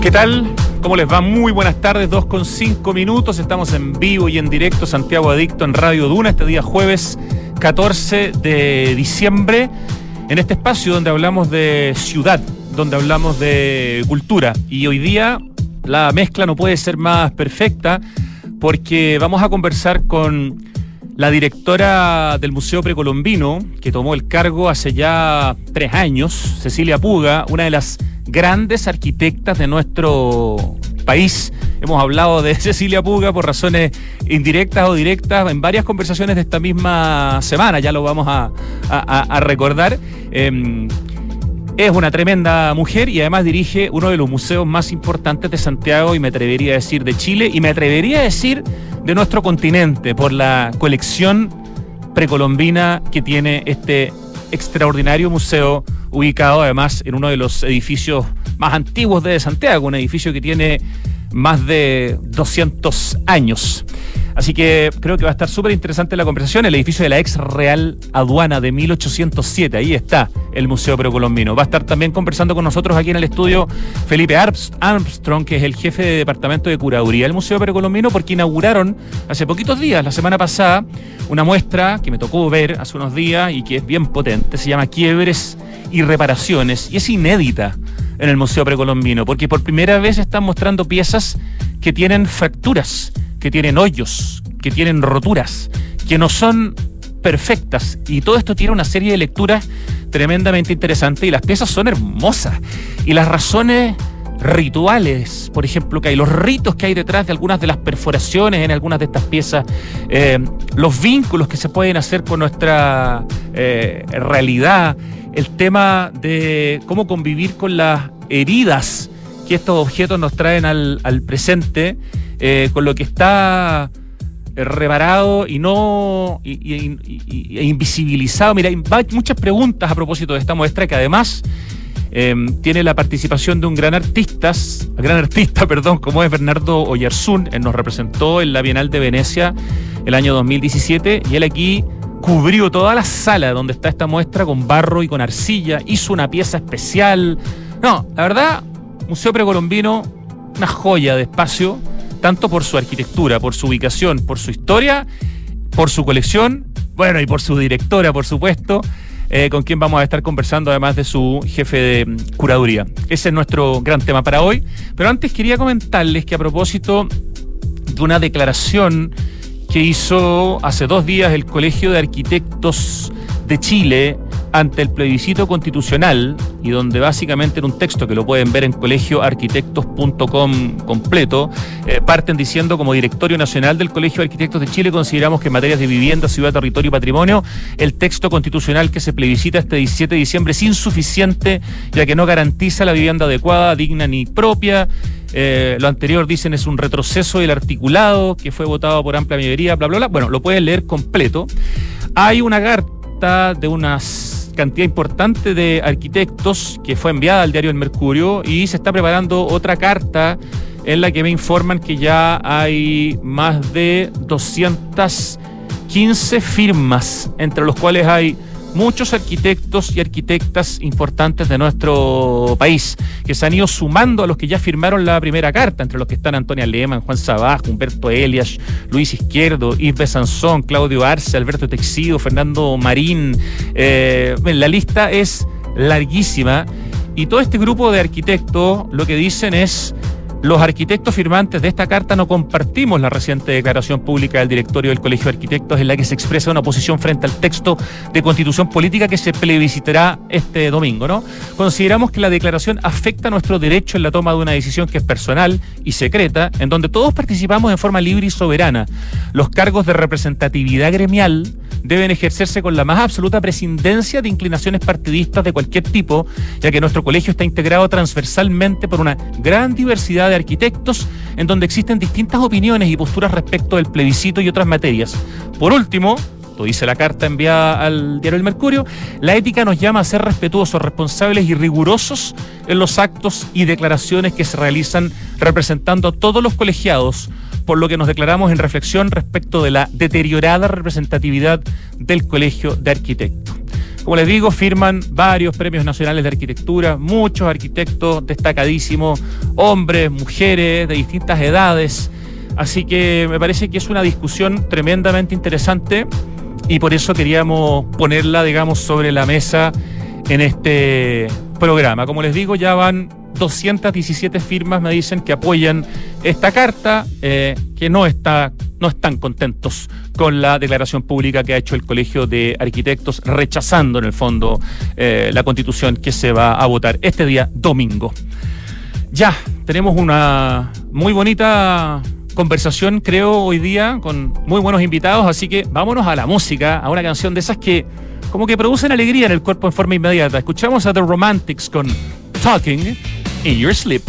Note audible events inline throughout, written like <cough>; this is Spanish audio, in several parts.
¿Qué tal? ¿Cómo les va? Muy buenas tardes, 2 con 5 minutos. Estamos en vivo y en directo, Santiago Adicto en Radio Duna, este día jueves 14 de diciembre, en este espacio donde hablamos de ciudad, donde hablamos de cultura. Y hoy día la mezcla no puede ser más perfecta porque vamos a conversar con la directora del Museo Precolombino, que tomó el cargo hace ya tres años, Cecilia Puga, una de las grandes arquitectas de nuestro país. Hemos hablado de <laughs> Cecilia Puga por razones indirectas o directas en varias conversaciones de esta misma semana, ya lo vamos a, recordar. Em, es una tremenda mujer y además dirige uno de los museos más importantes de Santiago y me atrevería a decir de Chile y me atrevería a decir de nuestro continente por la colección precolombina que tiene este extraordinario museo ubicado además en uno de los edificios más antiguos de Santiago, un edificio que tiene más de 200 años. Así que creo que va a estar súper interesante la conversación. El edificio de la ex Real Aduana de 1807, ahí está el Museo Precolombino. Va a estar también conversando con nosotros aquí en el estudio Felipe Armstrong, que es el jefe de departamento de curaduría del Museo Precolombino, porque inauguraron hace poquitos días, la semana pasada, una muestra que me tocó ver hace unos días y que es bien potente. Se llama Quiebres y Reparaciones y es inédita en el Museo Precolombino, porque por primera vez están mostrando piezas que tienen fracturas que tienen hoyos, que tienen roturas, que no son perfectas. Y todo esto tiene una serie de lecturas tremendamente interesantes y las piezas son hermosas. Y las razones rituales, por ejemplo, que hay, los ritos que hay detrás de algunas de las perforaciones en algunas de estas piezas, eh, los vínculos que se pueden hacer con nuestra eh, realidad, el tema de cómo convivir con las heridas que estos objetos nos traen al, al presente eh, con lo que está eh, reparado y no e invisibilizado. Mira, hay muchas preguntas a propósito de esta muestra que además em, tiene la participación de un gran artista, gran artista, <laughs> perdón, como es Bernardo Oyarzún, él nos representó en la Bienal de Venecia el año 2017 y él aquí cubrió toda la sala donde está esta muestra con barro y con arcilla, hizo una pieza especial. No, la verdad, Museo Precolombino, una joya de espacio tanto por su arquitectura, por su ubicación, por su historia, por su colección, bueno, y por su directora, por supuesto, eh, con quien vamos a estar conversando, además de su jefe de mm, curaduría. Ese es nuestro gran tema para hoy. Pero antes quería comentarles que a propósito de una declaración que hizo hace dos días el Colegio de Arquitectos de Chile, ante el plebiscito constitucional y donde básicamente en un texto que lo pueden ver en colegioarquitectos.com completo, eh, parten diciendo como directorio nacional del Colegio de Arquitectos de Chile consideramos que en materias de vivienda, ciudad, territorio y patrimonio, el texto constitucional que se plebiscita este 17 de diciembre es insuficiente ya que no garantiza la vivienda adecuada, digna ni propia. Eh, lo anterior dicen es un retroceso del articulado que fue votado por amplia mayoría, bla, bla, bla. Bueno, lo pueden leer completo. Hay una carta de unas cantidad importante de arquitectos que fue enviada al diario El Mercurio y se está preparando otra carta en la que me informan que ya hay más de 215 firmas, entre los cuales hay muchos arquitectos y arquitectas importantes de nuestro país, que se han ido sumando a los que ya firmaron la primera carta, entre los que están Antonia Lehmann, Juan Sabaj, Humberto Elias, Luis Izquierdo, Yves Sansón, Claudio Arce, Alberto Texido, Fernando Marín. Eh, la lista es larguísima y todo este grupo de arquitectos lo que dicen es los arquitectos firmantes de esta carta no compartimos la reciente declaración pública del directorio del Colegio de Arquitectos en la que se expresa una posición frente al texto de constitución política que se plebiscitará este domingo, ¿no? Consideramos que la declaración afecta nuestro derecho en la toma de una decisión que es personal y secreta, en donde todos participamos en forma libre y soberana. Los cargos de representatividad gremial deben ejercerse con la más absoluta prescindencia de inclinaciones partidistas de cualquier tipo, ya que nuestro colegio está integrado transversalmente por una gran diversidad de arquitectos en donde existen distintas opiniones y posturas respecto del plebiscito y otras materias. Por último, lo dice la carta enviada al diario El Mercurio, la ética nos llama a ser respetuosos, responsables y rigurosos en los actos y declaraciones que se realizan representando a todos los colegiados, por lo que nos declaramos en reflexión respecto de la deteriorada representatividad del Colegio de Arquitectos. Como les digo, firman varios premios nacionales de arquitectura, muchos arquitectos destacadísimos, hombres, mujeres de distintas edades. Así que me parece que es una discusión tremendamente interesante y por eso queríamos ponerla, digamos, sobre la mesa en este programa. Como les digo, ya van 217 firmas, me dicen, que apoyan esta carta, eh, que no, está, no están contentos con la declaración pública que ha hecho el Colegio de Arquitectos, rechazando en el fondo eh, la constitución que se va a votar este día domingo. Ya, tenemos una muy bonita conversación, creo, hoy día, con muy buenos invitados, así que vámonos a la música, a una canción de esas que como que producen alegría en el cuerpo en forma inmediata. Escuchamos a The Romantics con Talking in Your Sleep.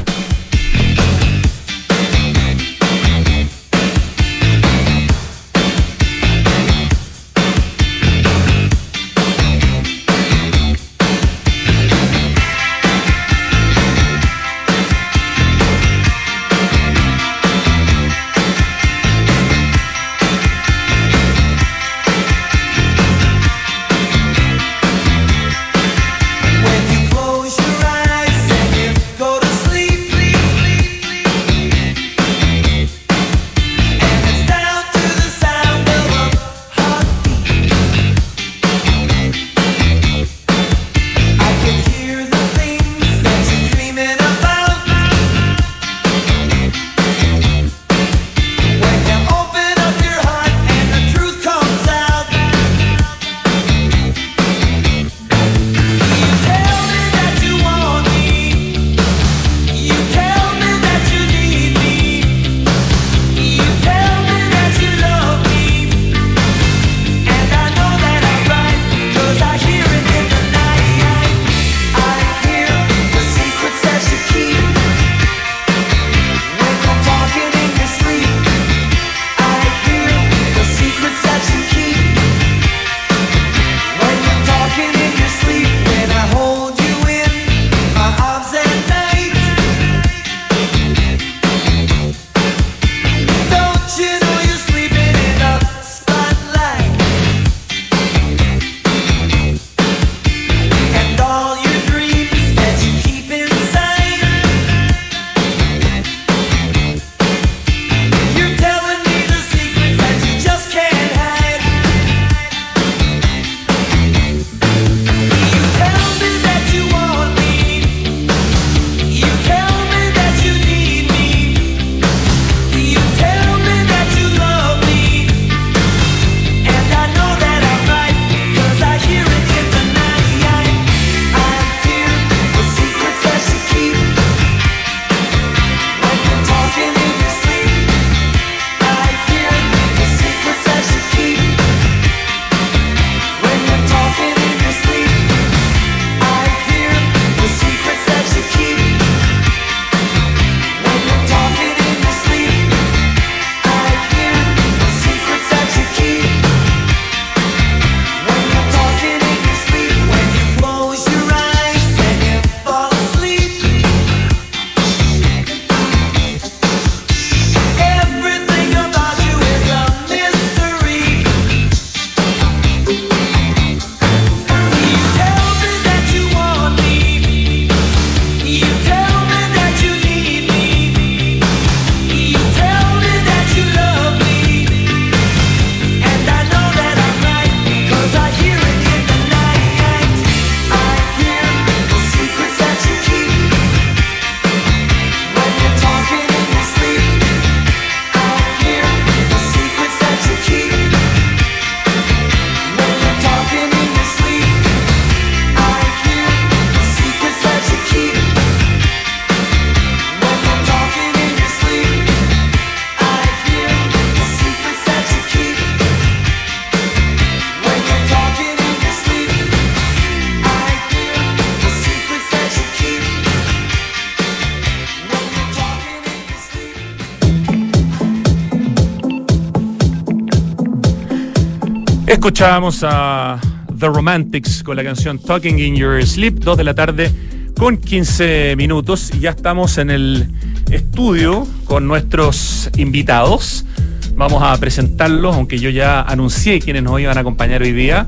Escuchábamos a The Romantics con la canción Talking in Your Sleep, 2 de la tarde con 15 minutos y ya estamos en el estudio con nuestros invitados. Vamos a presentarlos, aunque yo ya anuncié quienes nos iban a acompañar hoy día.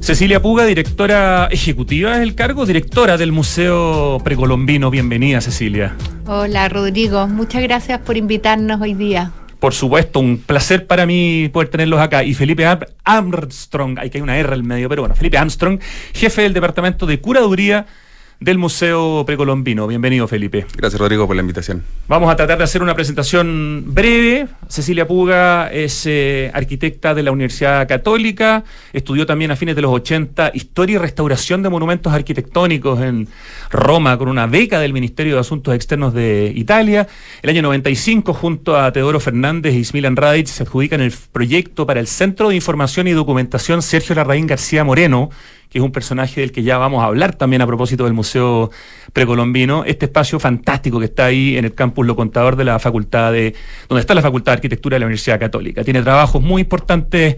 Cecilia Puga, directora ejecutiva es el cargo, directora del Museo Precolombino. Bienvenida, Cecilia. Hola, Rodrigo. Muchas gracias por invitarnos hoy día. Por supuesto, un placer para mí poder tenerlos acá. Y Felipe Armstrong, hay que hay una R al medio, pero bueno, Felipe Armstrong, jefe del Departamento de Curaduría del Museo Precolombino. Bienvenido, Felipe. Gracias, Rodrigo, por la invitación. Vamos a tratar de hacer una presentación breve. Cecilia Puga es eh, arquitecta de la Universidad Católica, estudió también a fines de los 80 Historia y Restauración de Monumentos Arquitectónicos en Roma con una beca del Ministerio de Asuntos Externos de Italia. El año 95, junto a Teodoro Fernández y Smilan Radic, se adjudican el proyecto para el Centro de Información y Documentación Sergio Larraín García Moreno, que es un personaje del que ya vamos a hablar también a propósito del Museo Precolombino, este espacio fantástico que está ahí en el campus Lo Contador de la Facultad de, donde está la Facultad de Arquitectura de la Universidad Católica. Tiene trabajos muy importantes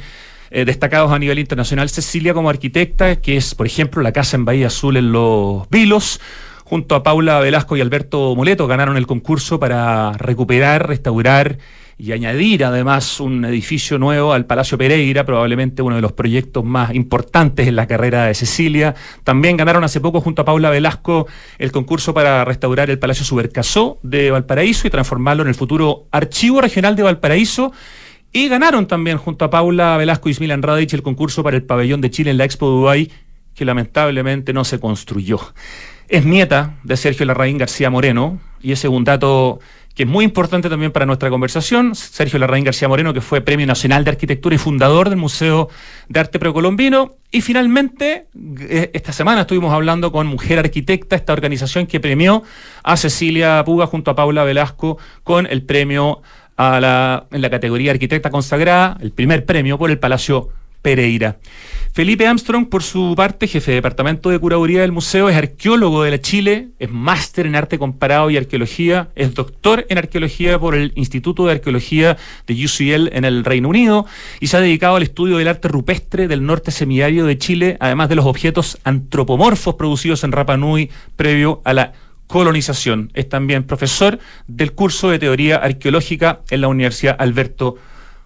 eh, destacados a nivel internacional. Cecilia como arquitecta, que es, por ejemplo, la Casa en Bahía Azul en Los Vilos, junto a Paula Velasco y Alberto Moleto, ganaron el concurso para recuperar, restaurar y añadir además un edificio nuevo al Palacio Pereira, probablemente uno de los proyectos más importantes en la carrera de Cecilia. También ganaron hace poco junto a Paula Velasco el concurso para restaurar el Palacio Subercasó de Valparaíso y transformarlo en el futuro Archivo Regional de Valparaíso. Y ganaron también junto a Paula Velasco y Smilan Radic el concurso para el Pabellón de Chile en la Expo Dubai, que lamentablemente no se construyó. Es nieta de Sergio Larraín García Moreno, y es un dato que es muy importante también para nuestra conversación, Sergio Larraín García Moreno, que fue Premio Nacional de Arquitectura y fundador del Museo de Arte Precolombino. Y finalmente, eh, esta semana estuvimos hablando con Mujer Arquitecta, esta organización que premió a Cecilia Puga junto a Paula Velasco con el premio a la, en la categoría Arquitecta Consagrada, el primer premio por el Palacio Pereira. Felipe Armstrong, por su parte, jefe de departamento de curaduría del museo, es arqueólogo de la Chile, es máster en arte comparado y arqueología, es doctor en arqueología por el Instituto de Arqueología de UCL en el Reino Unido y se ha dedicado al estudio del arte rupestre del norte semiario de Chile, además de los objetos antropomorfos producidos en Rapa Nui previo a la colonización. Es también profesor del curso de teoría arqueológica en la Universidad Alberto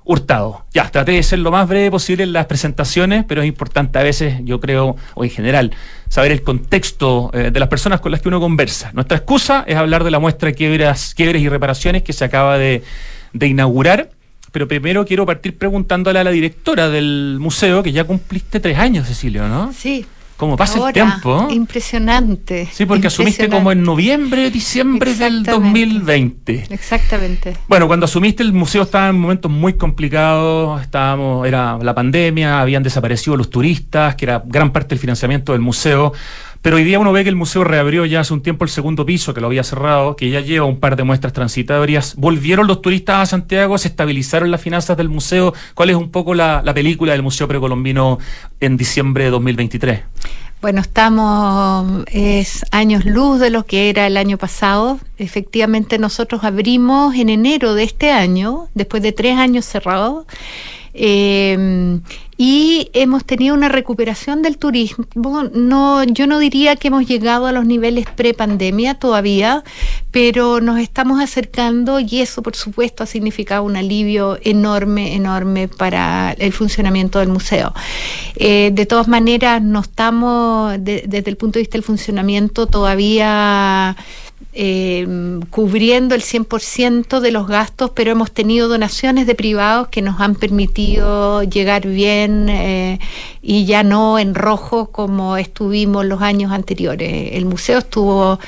Hurtado. Ya, traté de ser lo más breve posible en las presentaciones, pero es importante a veces, yo creo, o en general, saber el contexto eh, de las personas con las que uno conversa. Nuestra excusa es hablar de la muestra Quiebras, Quiebres y Reparaciones que se acaba de, de inaugurar. Pero primero quiero partir preguntándole a la directora del museo, que ya cumpliste tres años, Cecilio, ¿no? Sí, ¿Cómo pasa el tiempo? Impresionante. Sí, porque asumiste como en noviembre, diciembre del 2020. Exactamente. Bueno, cuando asumiste el museo estaba en momentos muy complicados, estábamos, era la pandemia, habían desaparecido los turistas, que era gran parte del financiamiento del museo. Pero hoy día uno ve que el museo reabrió ya hace un tiempo el segundo piso, que lo había cerrado, que ya lleva un par de muestras transitorias. ¿Volvieron los turistas a Santiago? ¿Se estabilizaron las finanzas del museo? ¿Cuál es un poco la, la película del Museo Precolombino en diciembre de 2023? Bueno, estamos, es años luz de lo que era el año pasado. Efectivamente, nosotros abrimos en enero de este año, después de tres años cerrados. Eh, y hemos tenido una recuperación del turismo. No, yo no diría que hemos llegado a los niveles pre-pandemia todavía, pero nos estamos acercando y eso, por supuesto, ha significado un alivio enorme, enorme para el funcionamiento del museo. Eh, de todas maneras, no estamos, desde el punto de vista del funcionamiento, todavía eh, cubriendo el 100% de los gastos, pero hemos tenido donaciones de privados que nos han permitido llegar bien eh, y ya no en rojo como estuvimos los años anteriores. El museo estuvo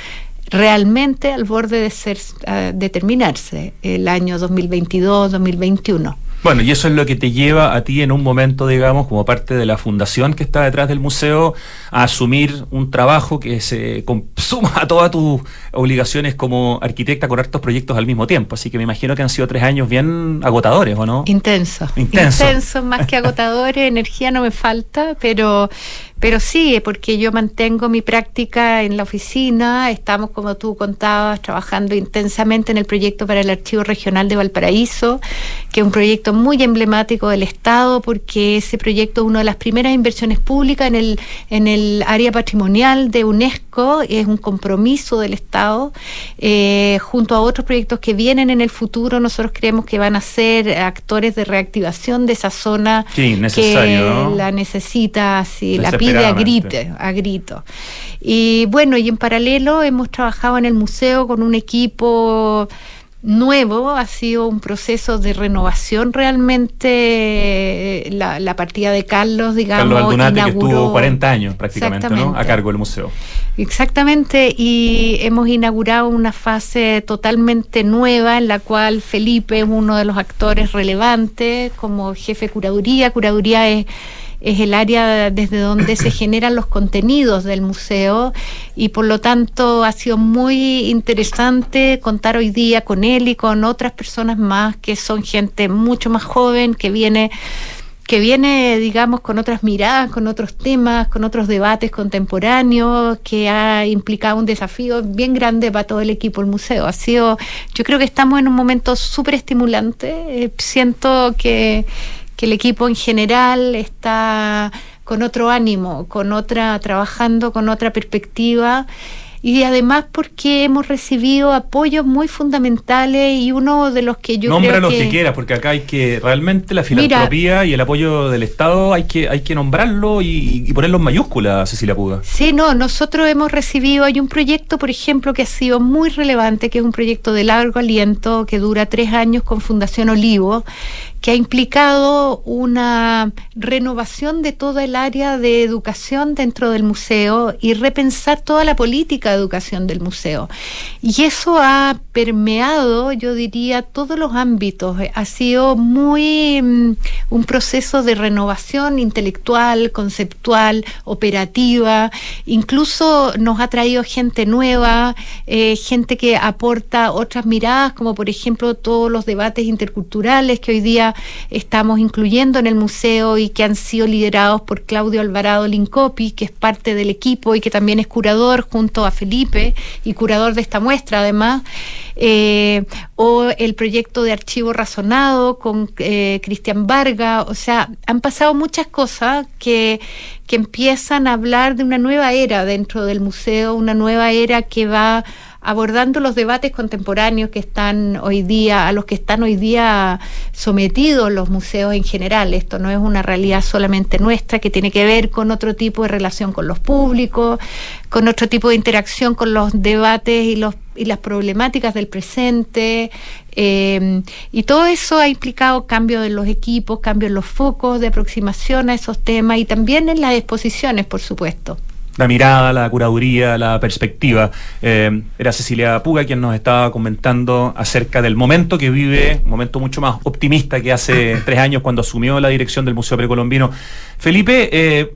realmente al borde de ser uh, de terminarse el año 2022-2021. Bueno, y eso es lo que te lleva a ti en un momento, digamos, como parte de la fundación que está detrás del museo, a asumir un trabajo que se <laughs> suma a todas tus obligaciones como arquitecta con hartos proyectos al mismo tiempo. Así que me imagino que han sido tres años bien agotadores, ¿o no? Intenso. Intenso. Intenso, más que agotadores. <laughs> Energía no me falta, pero, pero sí, porque yo mantengo mi práctica en la oficina, estamos, como tú contabas, trabajando intensamente en el proyecto para el Archivo Regional de Valparaíso, que es un proyecto muy emblemático del Estado, porque ese proyecto es una de las primeras inversiones públicas en el, en el área patrimonial de UNESCO, es un compromiso del Estado, eh, junto a otros proyectos que vienen en el futuro, nosotros creemos que van a ser actores de reactivación de esa zona que la necesita, si la pide a grito, a grito. Y bueno, y en paralelo hemos trabajado en el museo con un equipo nuevo, ha sido un proceso de renovación realmente. La, partida de Carlos, digamos, Carlos Aldunate, que estuvo 40 años prácticamente ¿no? a cargo del museo. Exactamente, y hemos inaugurado una fase totalmente nueva en la cual Felipe es uno de los actores relevantes como jefe de curaduría. Curaduría es es el área desde donde se <coughs> generan los contenidos del museo y por lo tanto ha sido muy interesante contar hoy día con él y con otras personas más que son gente mucho más joven que viene que viene, digamos, con otras miradas, con otros temas, con otros debates contemporáneos, que ha implicado un desafío bien grande para todo el equipo del museo. Ha sido, yo creo que estamos en un momento súper estimulante. Eh, siento que, que el equipo en general está con otro ánimo, con otra, trabajando con otra perspectiva y además porque hemos recibido apoyos muy fundamentales y uno de los que yo Nombra los que, quieras, porque acá hay que realmente la filantropía y el apoyo del Estado hay que hay que nombrarlo y, ponerlo en mayúsculas, Cecilia Puga. Sí, no, nosotros hemos recibido, hay un proyecto, por ejemplo, que ha sido muy relevante, que es un proyecto de largo aliento, que dura tres años con Fundación Olivo, que ha implicado una renovación de toda el área de educación dentro del museo y repensar toda la política de educación del museo. Y eso ha permeado, yo diría, todos los ámbitos. Ha sido muy mm, un proceso de renovación intelectual, conceptual, operativa. Incluso nos ha traído gente nueva, eh, gente que aporta otras miradas, como por ejemplo todos los debates interculturales que hoy día estamos incluyendo en el museo y que han sido liderados por Claudio Alvarado Lincopi, que es parte del equipo y que también es curador junto a Felipe y curador de esta muestra además, eh, o el proyecto de archivo razonado con eh, Cristian Varga, o sea, han pasado muchas cosas que, que empiezan a hablar de una nueva era dentro del museo, una nueva era que va abordando los debates contemporáneos que están hoy día, a los que están hoy día sometidos los museos en general. Esto no es una realidad solamente nuestra, que tiene que ver con otro tipo de relación con los públicos, con otro tipo de interacción con los debates y los y las problemáticas del presente. Eh, y todo eso ha implicado cambios en los equipos, cambios en los focos de aproximación a esos temas y también en las exposiciones, por supuesto la mirada, la curaduría, la perspectiva. Eh, era Cecilia Puga quien nos estaba comentando acerca del momento que vive, un momento mucho más optimista que hace <laughs> tres años cuando asumió la dirección del Museo Precolombino. Felipe, eh,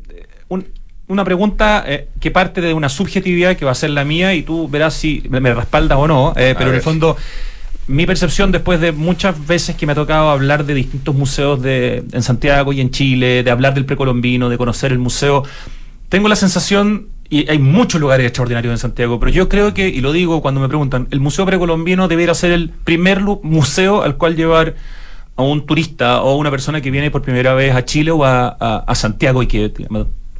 una pregunta eh, que parte de una subjetividad que va a ser la mía y tú verás si me respaldas o no, pero en el fondo mi percepción después de muchas veces que me ha tocado hablar de distintos museos de, en Santiago y en Chile, de hablar del precolombino, de conocer el museo, tengo la sensación, y hay muchos lugares extraordinarios en Santiago, pero yo creo que, y lo digo cuando me preguntan, el Museo Precolombino debería ser el primer museo al cual llevar a un turista o a una persona que viene por primera vez a Chile o a, Santiago y que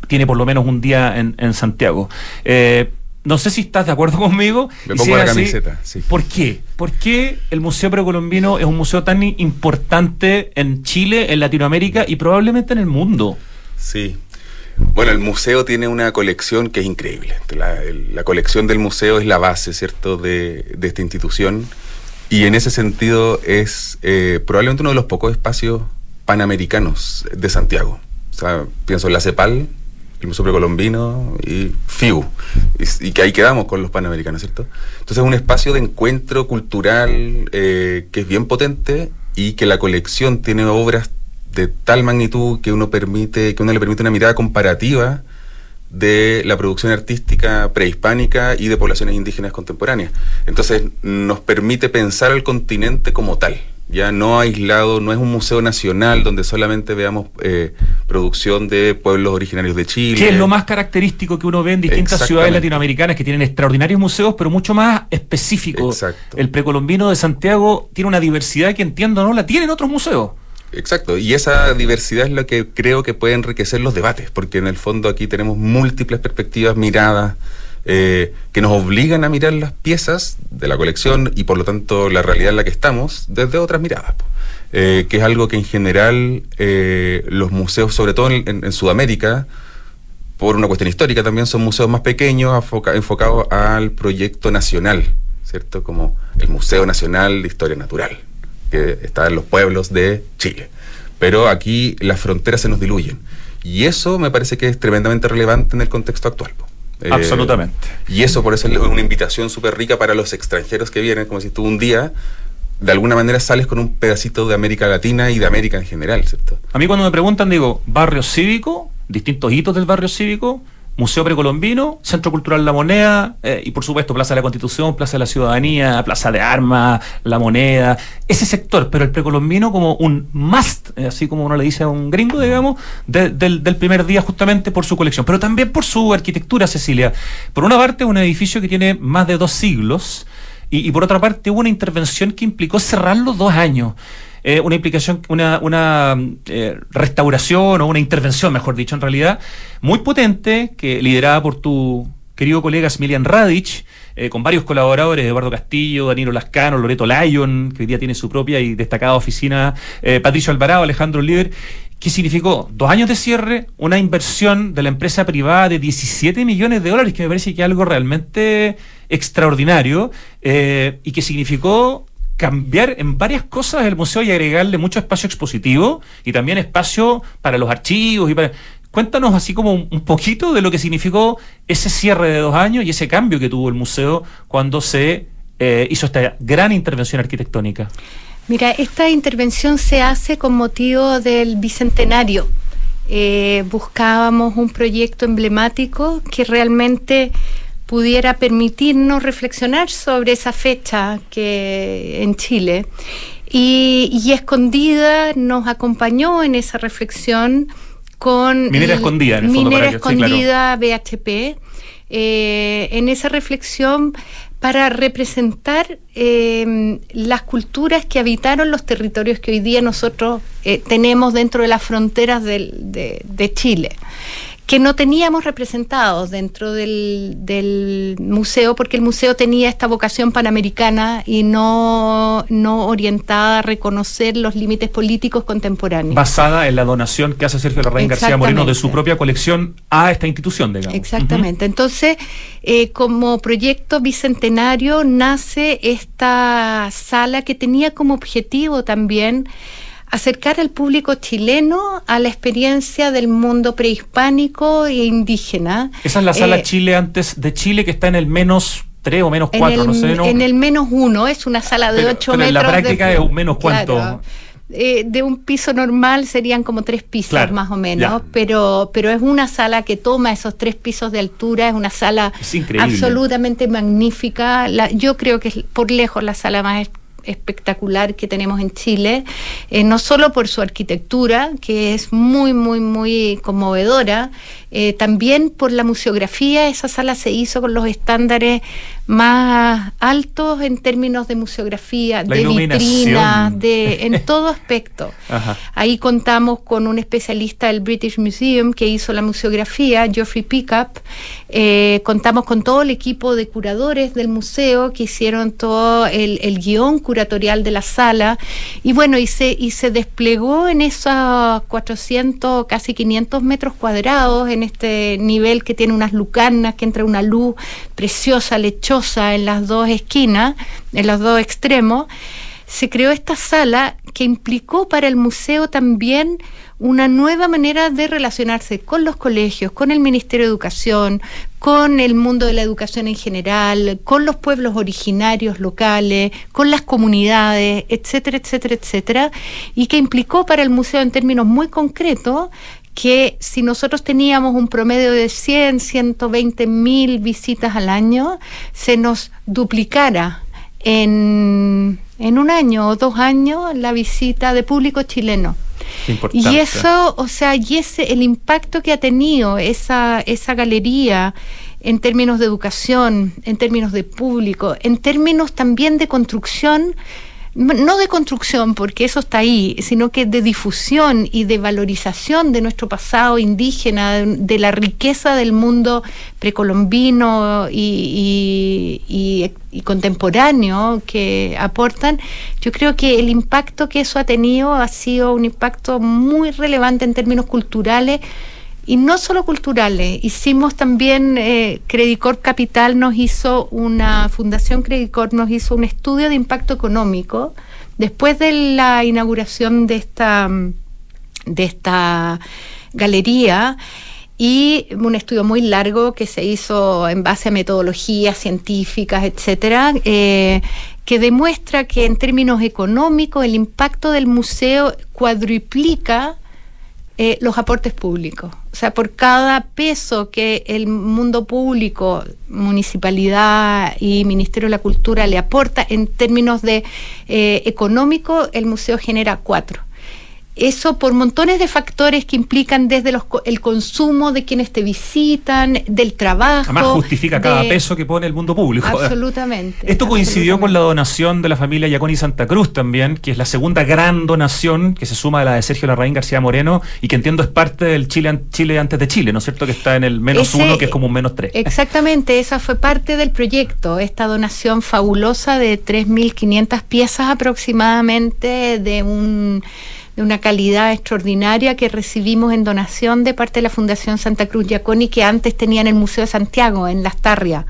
tiene por lo menos un día en, Santiago. Eh, no sé si estás de acuerdo <laughs> conmigo. Me pongo la camiseta, sí. ¿Por qué? ¿Por qué el Museo Precolombino es un museo tan importante en Chile, en Latinoamérica y probablemente en el mundo? Sí, bueno, el museo tiene una colección que es increíble. La, colección del museo es la base, ¿cierto?, de, esta institución. Y en ese sentido es eh, probablemente uno de los pocos espacios panamericanos de Santiago. O sea, pienso en la CEPAL, el Museo Precolombino y FIU. Y, que ahí quedamos con los panamericanos, ¿cierto? Entonces es un espacio de encuentro cultural eh, que es bien potente y que la colección tiene obras de tal magnitud que uno permite, que uno le permite una mirada comparativa de la producción artística prehispánica y de poblaciones indígenas contemporáneas. Entonces nos permite pensar al continente como tal. ya no aislado, no es un museo nacional donde solamente veamos eh, producción de pueblos originarios de Chile. Que es lo más característico que uno ve en distintas ciudades latinoamericanas que tienen extraordinarios museos, pero mucho más específicos. Exacto. El precolombino de Santiago tiene una diversidad que entiendo no la tienen otros museos. Exacto, y esa diversidad es lo que creo que puede enriquecer los debates, porque en el fondo aquí tenemos múltiples perspectivas, miradas, eh, que nos obligan a mirar las piezas de la colección y por lo tanto la realidad en la que estamos desde otras miradas. Eh, que es algo que en general eh, los museos, sobre todo en, Sudamérica, por una cuestión histórica también son museos más pequeños enfocados al proyecto nacional, ¿cierto? Como el Museo Nacional de Historia Natural, que está en los pueblos de Chile. Pero aquí las fronteras se nos diluyen. Y eso me parece que es tremendamente relevante en el contexto actual. Eh, Absolutamente. Y eso por eso es una invitación súper rica para los extranjeros que vienen, como si tú un día de alguna manera sales con un pedacito de América Latina y de América en general, ¿cierto? A mí cuando me preguntan digo, barrio cívico, distintos hitos del barrio cívico, Museo Precolombino, Centro Cultural La Moneda eh, y por supuesto Plaza de la Constitución, Plaza de la Ciudadanía, Plaza de Armas, La Moneda, ese sector, pero el precolombino como un must, eh, así como uno le dice a un gringo, digamos, del, primer día justamente por su colección, pero también por su arquitectura, Cecilia. Por una parte, un edificio que tiene más de dos siglos y, y por otra parte, una intervención que implicó cerrarlo dos años. Eh, una implicación, una, una eh, restauración o una intervención, mejor dicho, en realidad, muy potente, que liderada por tu querido colega Smilian Radic, eh, con varios colaboradores, Eduardo Castillo, Danilo Lascano, Loreto Lyon, que hoy día tiene su propia y destacada oficina, Patricio Alvarado, Alejandro Líder, que significó dos años de cierre, una inversión de la empresa privada de 17 millones de dólares, que me parece que es algo realmente extraordinario, y que significó cambiar en varias cosas el museo y agregarle mucho espacio expositivo y también espacio para los archivos y para... Cuéntanos así como un poquito de lo que significó ese cierre de dos años y ese cambio que tuvo el museo cuando se eh, hizo esta gran intervención arquitectónica. Mira, esta intervención se hace con motivo del bicentenario. Eh, buscábamos un proyecto emblemático que realmente pudiera permitirnos reflexionar sobre esa fecha que en Chile. Y, Escondida nos acompañó en esa reflexión con Minera Escondida, en el Minera Escondida BHP, eh, en esa reflexión para representar eh, las culturas que habitaron los territorios que hoy día nosotros eh, tenemos dentro de las fronteras de Chile que no teníamos representados dentro del, museo, porque el museo tenía esta vocación panamericana y no, no orientada a reconocer los límites políticos contemporáneos. Basada en la donación que hace Sergio Larraín García Moreno de su propia colección a esta institución, digamos. Exactamente. Entonces, eh, como proyecto bicentenario nace esta sala que tenía como objetivo también acercar al público chileno a la experiencia del mundo prehispánico e indígena. Esa es la sala eh, Chile antes de Chile que está en el menos 3 o menos 4, no sé. En el menos 1, es una sala de 8 metros. En la práctica es un menos cuánto. Eh, de un piso normal serían como tres pisos más o menos, pero, pero es una sala que toma esos tres pisos de altura, es una sala absolutamente magnífica. yo creo que es por lejos la sala más espectacular que tenemos en Chile, eh, no solo por su arquitectura, que es muy, muy, muy conmovedora, eh, también por la museografía, esa sala se hizo con los estándares más altos en términos de museografía, de vitrina, de, <laughs> en todo aspecto. Ahí contamos con un especialista del British Museum que hizo la museografía, Geoffrey Pickup. Eh, contamos con todo el equipo de curadores del museo que hicieron todo el, guion curatorial de la sala. Y bueno, y se, y se desplegó en esos 400, casi 500 metros cuadrados en este nivel que tiene unas lucanas, que entra una luz preciosa, lechosa en las dos esquinas, en los dos extremos, se creó esta sala que implicó para el museo también una nueva manera de relacionarse con los colegios, con el Ministerio de Educación, con el mundo de la educación en general, con los pueblos originarios locales, con las comunidades, etcétera, etcétera, etcétera, y que implicó para el museo en términos muy concretos que si nosotros teníamos un promedio de 100, 120 mil visitas al año, se nos duplicara en, en un año o dos años la visita de público chileno. Y eso, o sea, y ese, el impacto que ha tenido esa, esa galería en términos de educación, en términos de público, en términos también de construcción, no de construcción, porque eso está ahí, sino que de difusión y de valorización de nuestro pasado indígena, de, la riqueza del mundo precolombino y, y, contemporáneo que aportan, yo creo que el impacto que eso ha tenido ha sido un impacto muy relevante en términos culturales y no solo culturales, hicimos también, eh, Credicor Capital nos hizo una, Fundación Credicor nos hizo un estudio de impacto económico después de la inauguración de esta, de esta galería y un estudio muy largo que se hizo en base a metodologías científicas, etcétera, eh, que demuestra que en términos económicos el impacto del museo cuadruplica eh, los aportes públicos. O sea, por cada peso que el mundo público, municipalidad y Ministerio de la Cultura le aporta en términos de eh, económico, el museo genera cuatro eso por montones de factores que implican desde los, el consumo de quienes te visitan, del trabajo. Además justifica cada peso que pone el mundo público. Absolutamente. Esto coincidió con la donación de la familia Yaconi Santa Cruz también, que es la segunda gran donación que se suma a la de Sergio Larraín García Moreno y que entiendo es parte del Chile, Chile antes de Chile, ¿no es cierto? Que está en el menos uno, que es como un menos tres. Exactamente, esa fue parte del proyecto, esta donación fabulosa de 3.500 piezas aproximadamente de un de una calidad extraordinaria que recibimos en donación de parte de la Fundación Santa Cruz Giaconi que antes tenía en el Museo de Santiago, en Las Tarrias.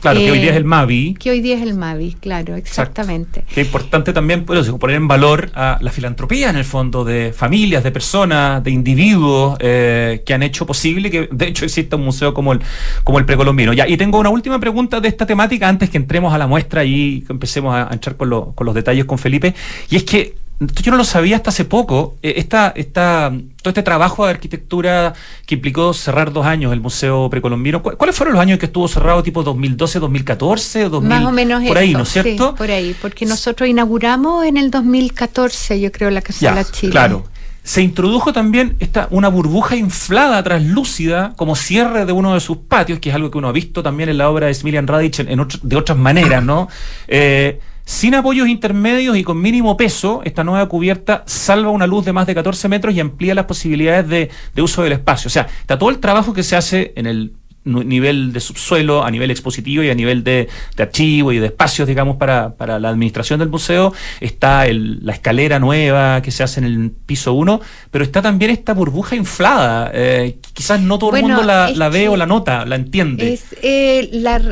Claro, que hoy día es el eh, MAVI. Que hoy día es el MAVI, claro, exactamente. Qué importante también pues, poner en valor a la filantropía en el fondo de familias, de personas, de individuos eh, que han hecho posible que de hecho exista un museo como el, como el precolombino. Ya, y tengo una última pregunta de esta temática antes que entremos a la muestra y empecemos a, entrar con, con los detalles con Felipe. Y es que yo no lo sabía hasta hace poco. Eh, esta, esta, todo este trabajo de arquitectura que implicó cerrar dos años el Museo Precolombino, ¿cuáles fueron los años que estuvo cerrado, tipo 2012, 2014? 2000, Más o menos Por ahí, ¿no es cierto? por ahí, porque nosotros inauguramos en el 2014, yo creo, la Casa de la Chile. Claro. Se introdujo también esta, una burbuja inflada, translúcida, como cierre de uno de sus patios, que es algo que uno ha visto también en la obra de Smilian Radic en, de otras maneras, ¿no? Eh, sin apoyos intermedios y con mínimo peso, esta nueva cubierta salva una luz de más de 14 metros y amplía las posibilidades de, uso del espacio. O sea, está todo el trabajo que se hace en el nivel de subsuelo, a nivel expositivo y a nivel de, archivo y de espacios, digamos, para, para la administración del museo. Está el, la escalera nueva que se hace en el piso 1, pero está también esta burbuja inflada. Eh, quizás no todo el mundo la, la ve o la nota, la entiende. Es, eh,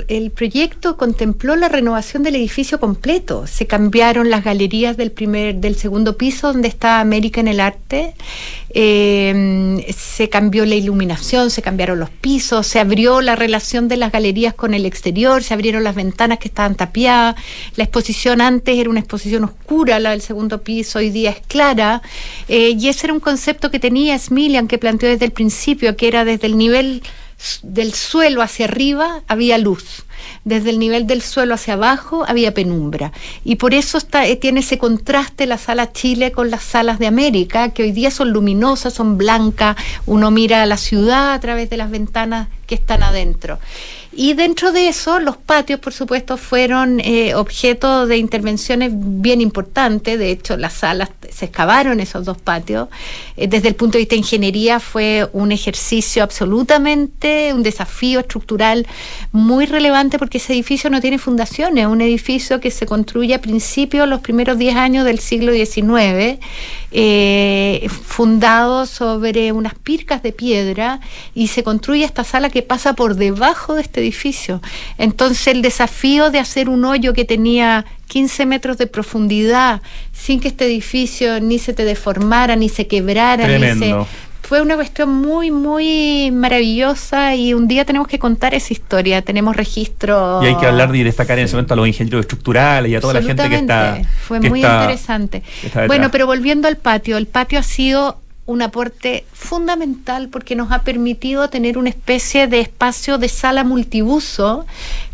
el proyecto contempló la renovación del edificio completo. Se cambiaron las galerías del primer, del segundo piso donde está América en el Arte. Eh, se cambió la iluminación, se cambiaron los pisos, se abrió la relación de las galerías con el exterior, se abrieron las ventanas que estaban tapiadas, la exposición antes era una exposición oscura, la del segundo piso, hoy día es clara, eh, y ese era un concepto que tenía Smilian, que planteó desde el principio, que era desde el nivel del suelo hacia arriba había luz desde el nivel del suelo hacia abajo había penumbra. Y por eso está, eh, tiene ese contraste la sala Chile con las salas de América, que hoy día son luminosas, son blancas, uno mira a la ciudad a través de las ventanas que están adentro. Y dentro de eso, los patios, por supuesto, fueron eh, objeto de intervenciones bien importantes. De hecho, las salas se excavaron esos dos patios. Eh, desde el punto de vista de ingeniería fue un ejercicio absolutamente, un desafío estructural muy relevante porque ese edificio no tiene fundaciones. Un edificio que se construye a principios, los primeros 10 años del siglo XIX, eh, fundado sobre unas pircas de piedra y se construye esta sala que pasa por debajo de este edificio. Entonces el desafío de hacer un hoyo que tenía 15 metros de profundidad sin que este edificio ni se te deformara, ni se quebrara, ni se fue una cuestión muy, muy maravillosa y un día tenemos que contar esa historia. Tenemos registro. Y hay que hablar y destacar en ese momento a los ingenieros estructurales y a toda la gente que está. Fue muy interesante. bueno, pero volviendo al patio, el patio ha sido un aporte fundamental porque nos ha permitido tener una especie de espacio de sala multiuso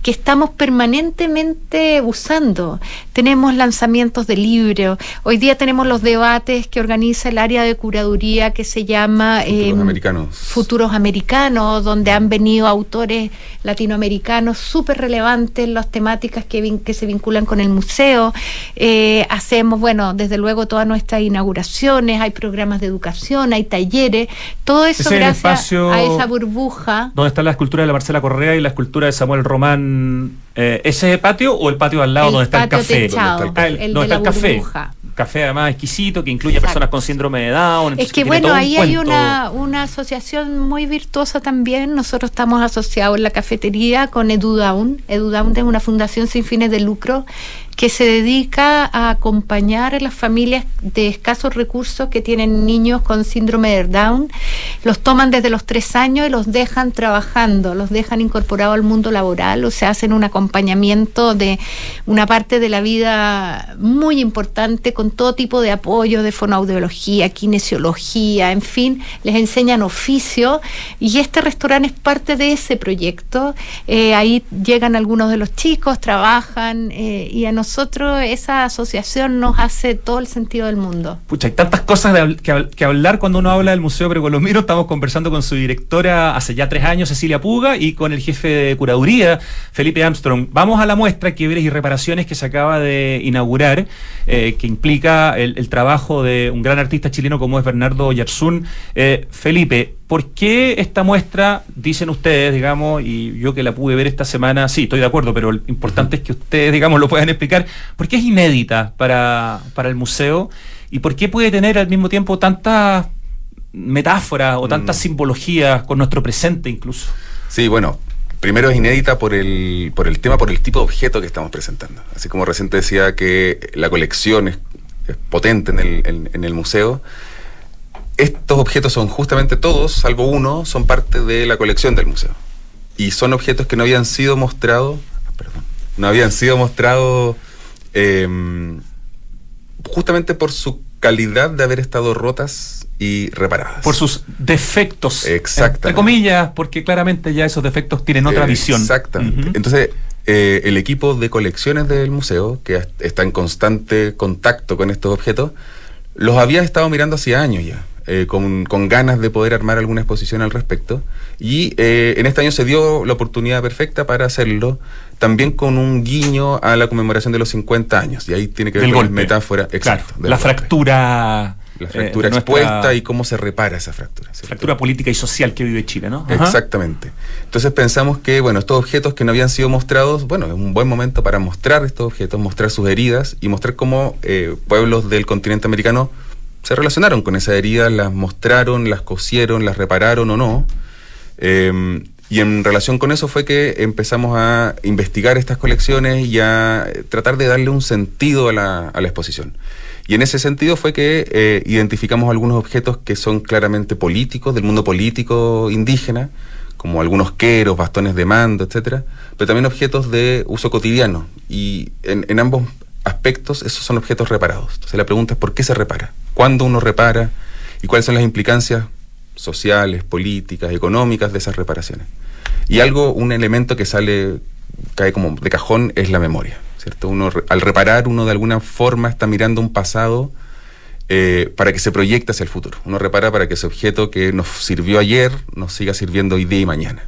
que estamos permanentemente usando. Tenemos lanzamientos de libros, hoy día tenemos los debates que organiza el área de curaduría que se llama Futuros em, Americanos. Futuros Americanos, donde han venido autores latinoamericanos súper relevantes en las temáticas que, vin- que se vinculan con el museo. Eh, hacemos, bueno, desde luego todas nuestras inauguraciones, hay programas de educación, hay talleres, todo eso es el gracias espacio- a esa burbuja. ¿Dónde está la escultura de la Marcela Correa y la escultura de Samuel Román? Eh, ¿Ese patio o el patio al lado El donde está el patio café? techado, ¿Dónde está el, el donde de está el la café? burbuja. Café además exquisito que incluye a personas con síndrome de Down. Es que bueno, un ahí hay una, una asociación muy virtuosa también. Nosotros estamos asociados en la cafetería con EduDown. EduDown es una fundación sin fines de lucro que se dedica a acompañar a las familias de escasos recursos que tienen niños con síndrome de Down. Los toman desde los tres años y los dejan trabajando, los dejan incorporados al mundo laboral, o sea, hacen un acompañamiento de una parte de la vida muy importante con todo tipo de apoyo de fonoaudiología, kinesiología, en fin, les enseñan oficio y este restaurante es parte de ese proyecto. Eh, ahí llegan algunos de los chicos, trabajan eh, y a nosotros esa asociación nos hace todo el sentido del mundo. Pucha, hay tantas cosas que, habl- que hablar cuando uno habla del Museo Precolombino. Estamos conversando con su directora hace ya tres años, Cecilia Puga, y con el jefe de curaduría, Felipe Armstrong. Vamos a la muestra Quiebres y Reparaciones que se acaba de inaugurar, eh, que implica el, trabajo de un gran artista chileno como es Bernardo Yarzún. Eh, Felipe, ¿por qué esta muestra, dicen ustedes, digamos, y yo que la pude ver esta semana, sí, estoy de acuerdo, pero lo importante es que ustedes, <laughs> digamos, lo puedan explicar, ¿por qué es inédita para, para el museo? ¿Y por qué puede tener al mismo tiempo tantas metáforas o tantas Mm. simbologías con nuestro presente incluso? Sí, bueno, primero es inédita por el, por el tema, por el tipo de objeto que estamos presentando. Así como recién te decía que la colección es, es potente en el, en- en el museo, estos objetos son justamente todos, salvo uno, son parte de la colección del museo. Y son objetos que no habían sido mostrados, ah, perdón, no habían sido mostrados em, justamente por su calidad de haber estado rotas y reparadas. Por sus defectos. Exactamente. Entre comillas, porque claramente ya esos defectos tienen otra Eh, visión. Exactamente. Entonces, eh, el equipo de colecciones del museo, que est- está en constante contacto con estos objetos, los había estado mirando hace años ya, eh, con, con ganas de poder armar alguna exposición al respecto. Y eh, en este año se dio la oportunidad perfecta para hacerlo, también con un guiño a la conmemoración de los 50 años. Y ahí tiene que ver Del con la metáfora. Exacto. la golpe. fractura. La eh, fractura nuestra expuesta y cómo se repara esa fractura. ¿cierto? Fractura política y social que vive Chile, ¿no? Ajá. Exactamente. Entonces pensamos que, bueno, estos objetos que no habían sido mostrados, bueno, es un buen momento para mostrar estos objetos, mostrar sus heridas y mostrar cómo pueblos del continente americano se relacionaron con esas heridas, las mostraron, las cosieron, las repararon o no. Eh, y en relación con eso fue que empezamos a investigar estas colecciones y a eh, tratar de darle un sentido a la, a la exposición. Y en ese sentido fue que eh, identificamos algunos objetos que son claramente políticos, del mundo político indígena, como algunos queros, bastones de mando, etcétera, pero también objetos de uso cotidiano. Y en, en ambos aspectos, esos son objetos reparados. Entonces la pregunta es por qué se repara, cuándo uno repara y cuáles son las implicancias sociales, políticas, económicas de esas reparaciones. Y algo, un elemento que sale, cae como de cajón, es la memoria. ¿cierto? Uno, al reparar, uno de alguna forma está mirando un pasado eh, para que se proyecte hacia el futuro. Uno repara para que ese objeto que nos sirvió ayer nos siga sirviendo hoy día y mañana.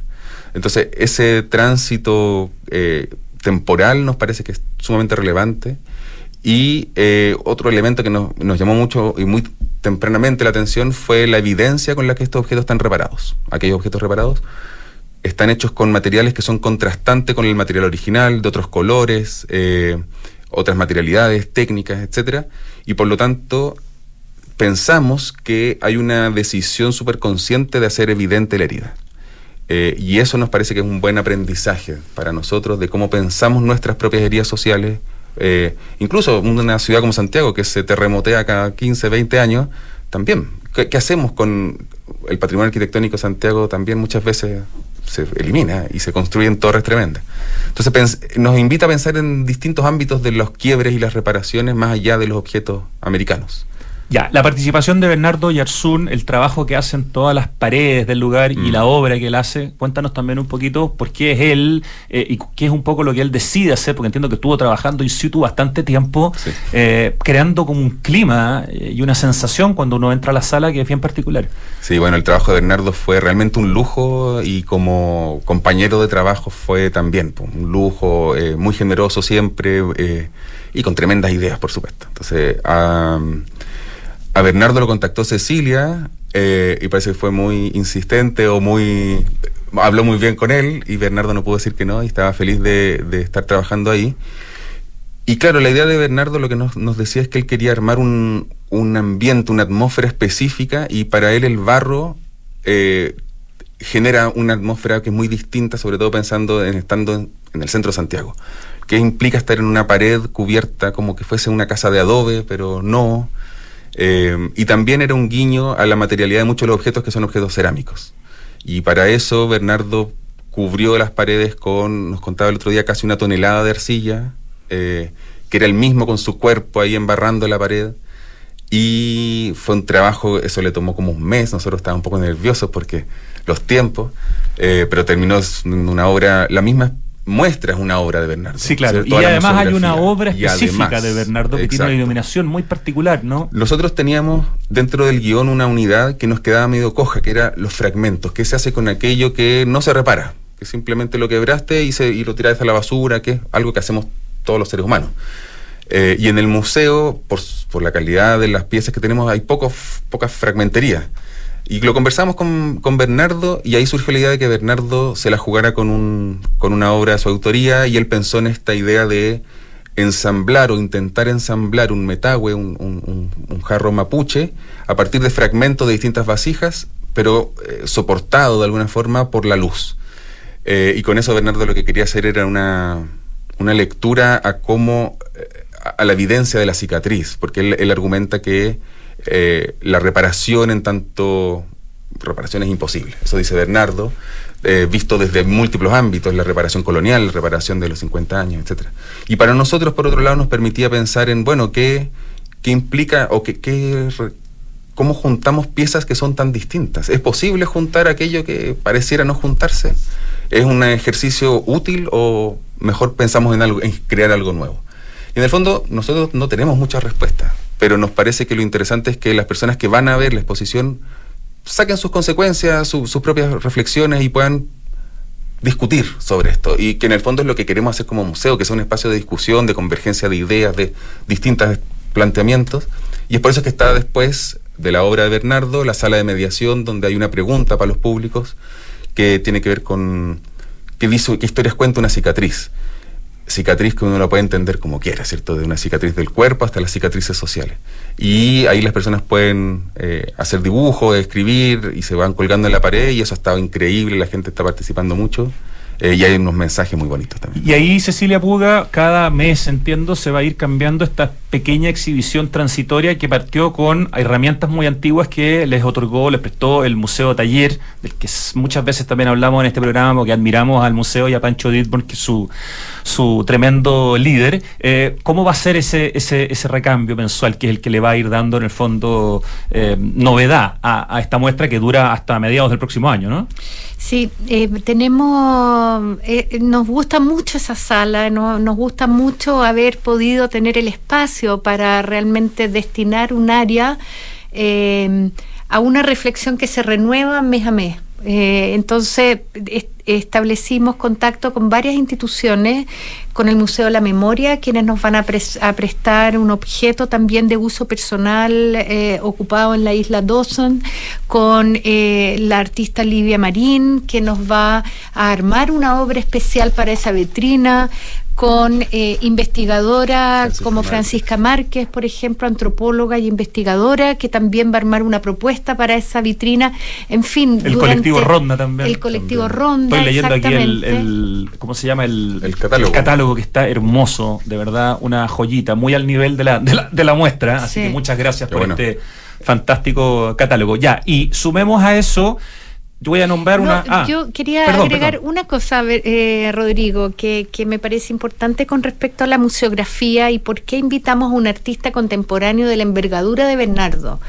Entonces, ese tránsito eh, temporal nos parece que es sumamente relevante. Y eh, otro elemento que nos, llamó mucho y muy tempranamente la atención fue la evidencia con la que estos objetos están reparados. Aquellos objetos reparados están hechos con materiales que son contrastantes con el material original, de otros colores, eh, otras materialidades, técnicas, etcétera, y por lo tanto pensamos que hay una decisión súper consciente de hacer evidente la herida. Eh, y eso nos parece que es un buen aprendizaje para nosotros de cómo pensamos nuestras propias heridas sociales. Eh, incluso una ciudad como Santiago, que se terremotea cada 15, 20 años, también. ¿Qué, qué hacemos con el patrimonio arquitectónico de Santiago? También muchas veces se elimina y se construyen torres tremendas. Entonces nos invita a pensar en distintos ámbitos de los quiebres y las reparaciones más allá de los objetos americanos. Ya, la participación de Bernardo Yarzún, el trabajo que hacen todas las paredes del lugar y Mm. la obra que él hace, cuéntanos también un poquito por qué es él eh, y qué es un poco lo que él decide hacer, porque entiendo que estuvo trabajando in situ bastante tiempo, Sí. eh, creando como un clima eh, y una sensación cuando uno entra a la sala que es bien particular. Sí, bueno, el trabajo de Bernardo fue realmente un lujo y como compañero de trabajo fue también pues, un lujo, eh, muy generoso siempre y con tremendas ideas, por supuesto. Entonces, a, a Bernardo lo contactó Cecilia eh, y parece que fue muy insistente o muy... Habló muy bien con él y Bernardo no pudo decir que no y estaba feliz de, estar trabajando ahí. Y claro, la idea de Bernardo lo que nos, nos decía es que él quería armar un, un ambiente, una atmósfera específica y para él el barro eh, genera una atmósfera que es muy distinta, sobre todo pensando en estando en, en el centro de Santiago, que implica estar en una pared cubierta como que fuese una casa de adobe, pero no. Eh, y también era un guiño a la materialidad de muchos de los objetos que son objetos cerámicos. Y para eso Bernardo cubrió las paredes con, nos contaba el otro día, casi una tonelada de arcilla, eh, que era el mismo con su cuerpo ahí embarrando la pared. Y fue un trabajo, eso le tomó como un mes, nosotros estábamos un poco nerviosos porque los tiempos, eh, pero terminó una obra, la misma muestra es una obra de Bernardo. Sí, claro. Y además hay una obra específica además, de Bernardo que tiene una iluminación muy particular, ¿no? Nosotros teníamos dentro del guion una unidad que nos quedaba medio coja, que era los fragmentos. ¿Qué se hace con aquello que no se repara? Que simplemente lo quebraste y, se, y lo tiraste a la basura, que es algo que hacemos todos los seres humanos. Eh, y en el museo, por, por la calidad de las piezas que tenemos, hay pocos, pocas fragmenterías. Y lo conversamos con, con Bernardo y ahí surgió la idea de que Bernardo se la jugara con, un, con una obra de su autoría y él pensó en esta idea de ensamblar o intentar ensamblar un metahue, un, un- jarro mapuche, a partir de fragmentos de distintas vasijas, pero eh, soportado de alguna forma por la luz. Eh, y con eso Bernardo lo que quería hacer era una, una lectura a cómo, eh, a la evidencia de la cicatriz, porque él, él argumenta que eh, la reparación en tanto reparación es imposible. Eso dice Bernardo, eh, visto desde múltiples ámbitos, la reparación colonial, la reparación de los 50 años, etcétera. Y para nosotros, por otro lado, nos permitía pensar en, bueno, qué, qué implica o qué, qué cómo juntamos piezas que son tan distintas. ¿Es posible juntar aquello que pareciera no juntarse? ¿Es un ejercicio útil o mejor pensamos en, en crear algo nuevo? Y en el fondo nosotros no tenemos muchas respuestas, pero nos parece que lo interesante es que las personas que van a ver la exposición saquen sus consecuencias, su- sus propias reflexiones y puedan discutir sobre esto. Y que en el fondo es lo que queremos hacer como museo, que sea un espacio de discusión, de convergencia de ideas, de distintos planteamientos. Y es por eso que está después de la obra de Bernardo, la sala de mediación, donde hay una pregunta para los públicos que tiene que ver con qué, dice, qué historias cuenta una cicatriz. Cicatriz que uno la puede entender como quiera, ¿cierto? De una cicatriz del cuerpo hasta las cicatrices sociales. Y ahí las personas pueden eh, hacer dibujos, escribir y se van colgando en la pared y eso ha estado increíble, la gente está participando mucho eh, y hay unos mensajes muy bonitos también. Y ahí, Cecilia Puga, cada mes, entiendo, se va a ir cambiando esta pequeña exhibición transitoria que partió con herramientas muy antiguas que les otorgó, les prestó el Museo Taller, del que muchas veces también hablamos en este programa, porque admiramos al museo y a Pancho Ditborn, que es su, su tremendo líder. Eh, ¿Cómo va a ser ese, ese, ese recambio mensual, que es el que le va a ir dando, en el fondo, eh, novedad a, a esta muestra que dura hasta mediados del próximo año, ¿no? Sí, eh, tenemos, eh, nos gusta mucho esa sala, no- nos gusta mucho haber podido tener el espacio para realmente destinar un área eh, a una reflexión que se renueva mes a mes. Eh, entonces est- establecimos contacto con varias instituciones, con el Museo de la Memoria, quienes nos van a prestar un objeto también de uso personal eh, ocupado en la isla Dawson, con eh, la artista Livia Marín, que nos va a armar una obra especial para esa vitrina, con eh, investigadora Francisca como Márquez. Francisca Márquez, por ejemplo, antropóloga y investigadora, que también va a armar una propuesta para esa vitrina. En fin, El colectivo Ronda también. El colectivo También. Ronda. Estoy leyendo aquí el, el- ¿cómo se llama? El, El catálogo. catálogo que está hermoso, de verdad, una joyita, muy al nivel de la, de la, de la muestra. Así Sí. que muchas gracias Qué por bueno. este fantástico catálogo. Ya, y sumemos a eso Yo voy a nombrar una. Ah, yo quería agregar una cosa, eh, Rodrigo, que, que, me parece importante con respecto a la museografía y por qué invitamos a un artista contemporáneo de la envergadura de Bernardo.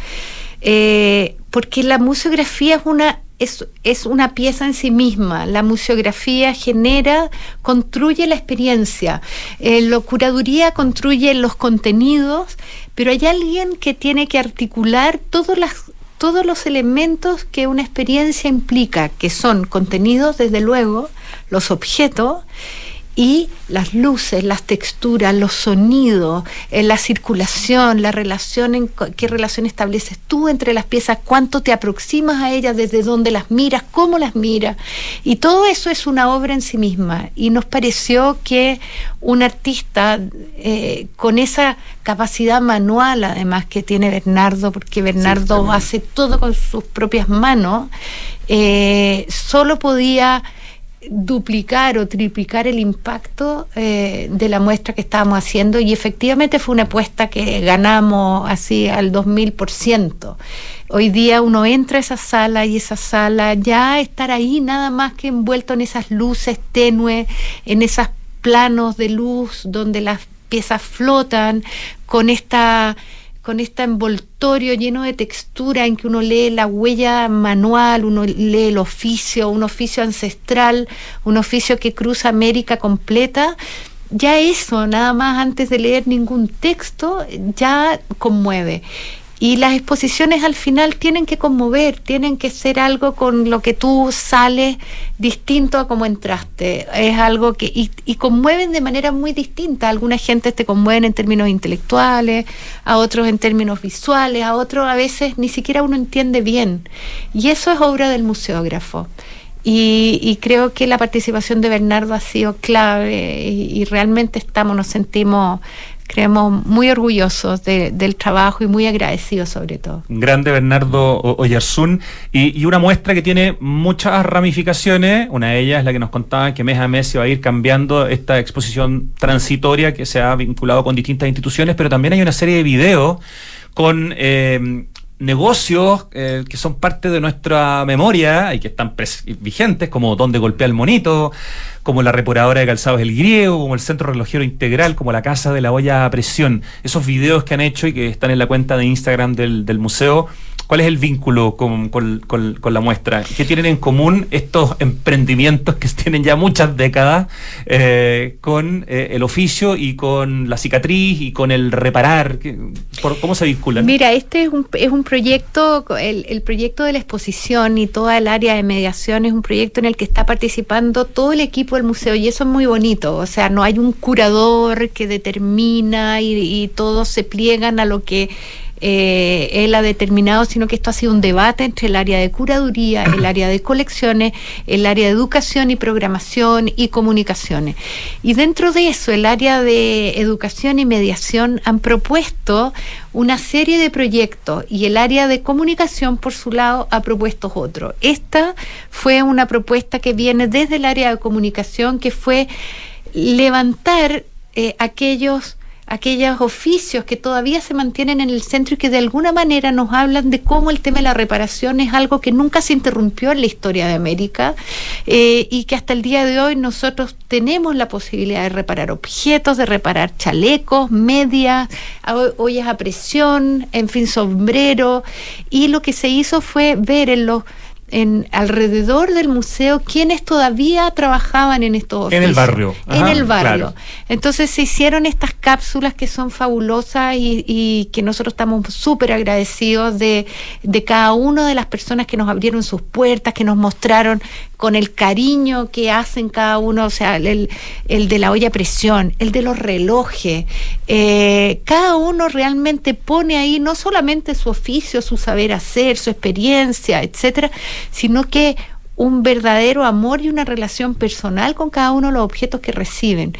Eh, porque la museografía es una es, es, una pieza en sí misma. La museografía genera, construye la experiencia. Eh, la curaduría construye los contenidos, pero hay alguien que tiene que articular todas las todos los elementos que una experiencia implica, que son contenidos, desde luego, los objetos, y las luces, las texturas, los sonidos, eh, la circulación, la relación, en, qué relación estableces tú entre las piezas, cuánto te aproximas a ellas, desde dónde las miras, cómo las miras. Y todo eso es una obra en sí misma. Y nos pareció que un artista eh, con esa capacidad manual, además que tiene Bernardo, porque Bernardo hace todo con sus propias manos, eh, solo podía duplicar o triplicar el impacto eh, de la muestra que estábamos haciendo y efectivamente fue una apuesta que ganamos así al 2000%. Hoy día uno entra a esa sala y esa sala ya estar ahí nada más que envuelto en esas luces tenues, en esos planos de luz donde las piezas flotan, con esta con este envoltorio lleno de textura en que uno lee la huella manual, uno lee el oficio, un oficio ancestral, un oficio que cruza América completa, ya eso, nada más antes de leer ningún texto, ya conmueve. Y las exposiciones al final tienen que conmover, tienen que ser algo con lo que tú sales distinto a como entraste. Es algo que. Y, conmueven de manera muy distinta. Alguna gente te conmueven en términos intelectuales, a otros en términos visuales, a otros a veces ni siquiera uno entiende bien. Y eso es obra del museógrafo. Y, creo que la participación de Bernardo ha sido clave y, y realmente estamos, nos sentimos creemos muy orgullosos del trabajo y muy agradecidos sobre todo. Grande Bernardo Oyarzún y, una muestra que tiene muchas ramificaciones, una de ellas es la que nos contaba que mes a mes se va a ir cambiando esta exposición transitoria que se ha vinculado con distintas instituciones, pero también hay una serie de videos con... Eh, negocios eh, que son parte de nuestra memoria y que están vigentes, como Donde golpea el monito, como la reparadora de calzados El Griego, como el Centro Relojero Integral, como la Casa de la Olla a Presión. Esos videos que han hecho y que están en la cuenta de Instagram del, del museo ¿Cuál es el vínculo con, la muestra? ¿Qué tienen en común estos emprendimientos que <laughs> tienen ya muchas décadas eh, con eh, el oficio y con la cicatriz y con el reparar? ¿Cómo se vinculan? Mira, este es un, es un proyecto, el, el proyecto de la exposición y toda el área de mediación es un proyecto en el que está participando todo el equipo del museo y eso es muy bonito. O sea, no hay un curador que determina y todos se pliegan a lo que eh, él ha determinado, sino que esto ha sido un debate entre el área de curaduría, el área de colecciones, el área de educación y programación y comunicaciones. Y dentro de eso, el área de educación y mediación han propuesto una serie de proyectos y el área de comunicación, por su lado, ha propuesto otro. Esta fue una propuesta que viene desde el área de comunicación, que fue levantar eh, aquellos aquellos oficios que todavía se mantienen en el centro y que de alguna manera nos hablan de cómo el tema de la reparación es algo que nunca se interrumpió en la historia de América eh, y que hasta el día de hoy nosotros tenemos la posibilidad de reparar objetos, de reparar chalecos, medias, ollas a presión, en fin, sombrero. Y lo que se hizo fue ver en los en alrededor del museo quienes todavía trabajaban en estos En el barrio. en el barrio. Entonces se hicieron estas cápsulas que son fabulosas y, que nosotros estamos súper agradecidos de, de cada una de las personas que nos abrieron sus puertas, que nos mostraron con el cariño que hacen cada uno, o sea, el, el de la olla a presión, el de los relojes, eh, cada uno realmente pone ahí no solamente su oficio, su saber hacer, su experiencia, etcétera, sino que un verdadero amor y una relación personal con cada uno de los objetos que reciben.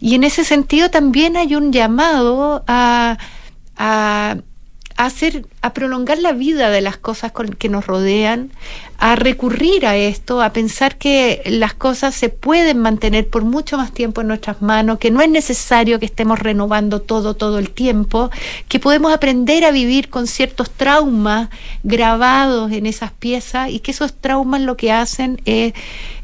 Y en ese sentido también hay un llamado a, a hacer a prolongar la vida de las cosas que nos rodean, a recurrir a esto, a pensar que las cosas se pueden mantener por mucho más tiempo en nuestras manos, que no es necesario que estemos renovando todo todo el tiempo, que podemos aprender a vivir con ciertos traumas grabados en esas piezas y que esos traumas lo que hacen es,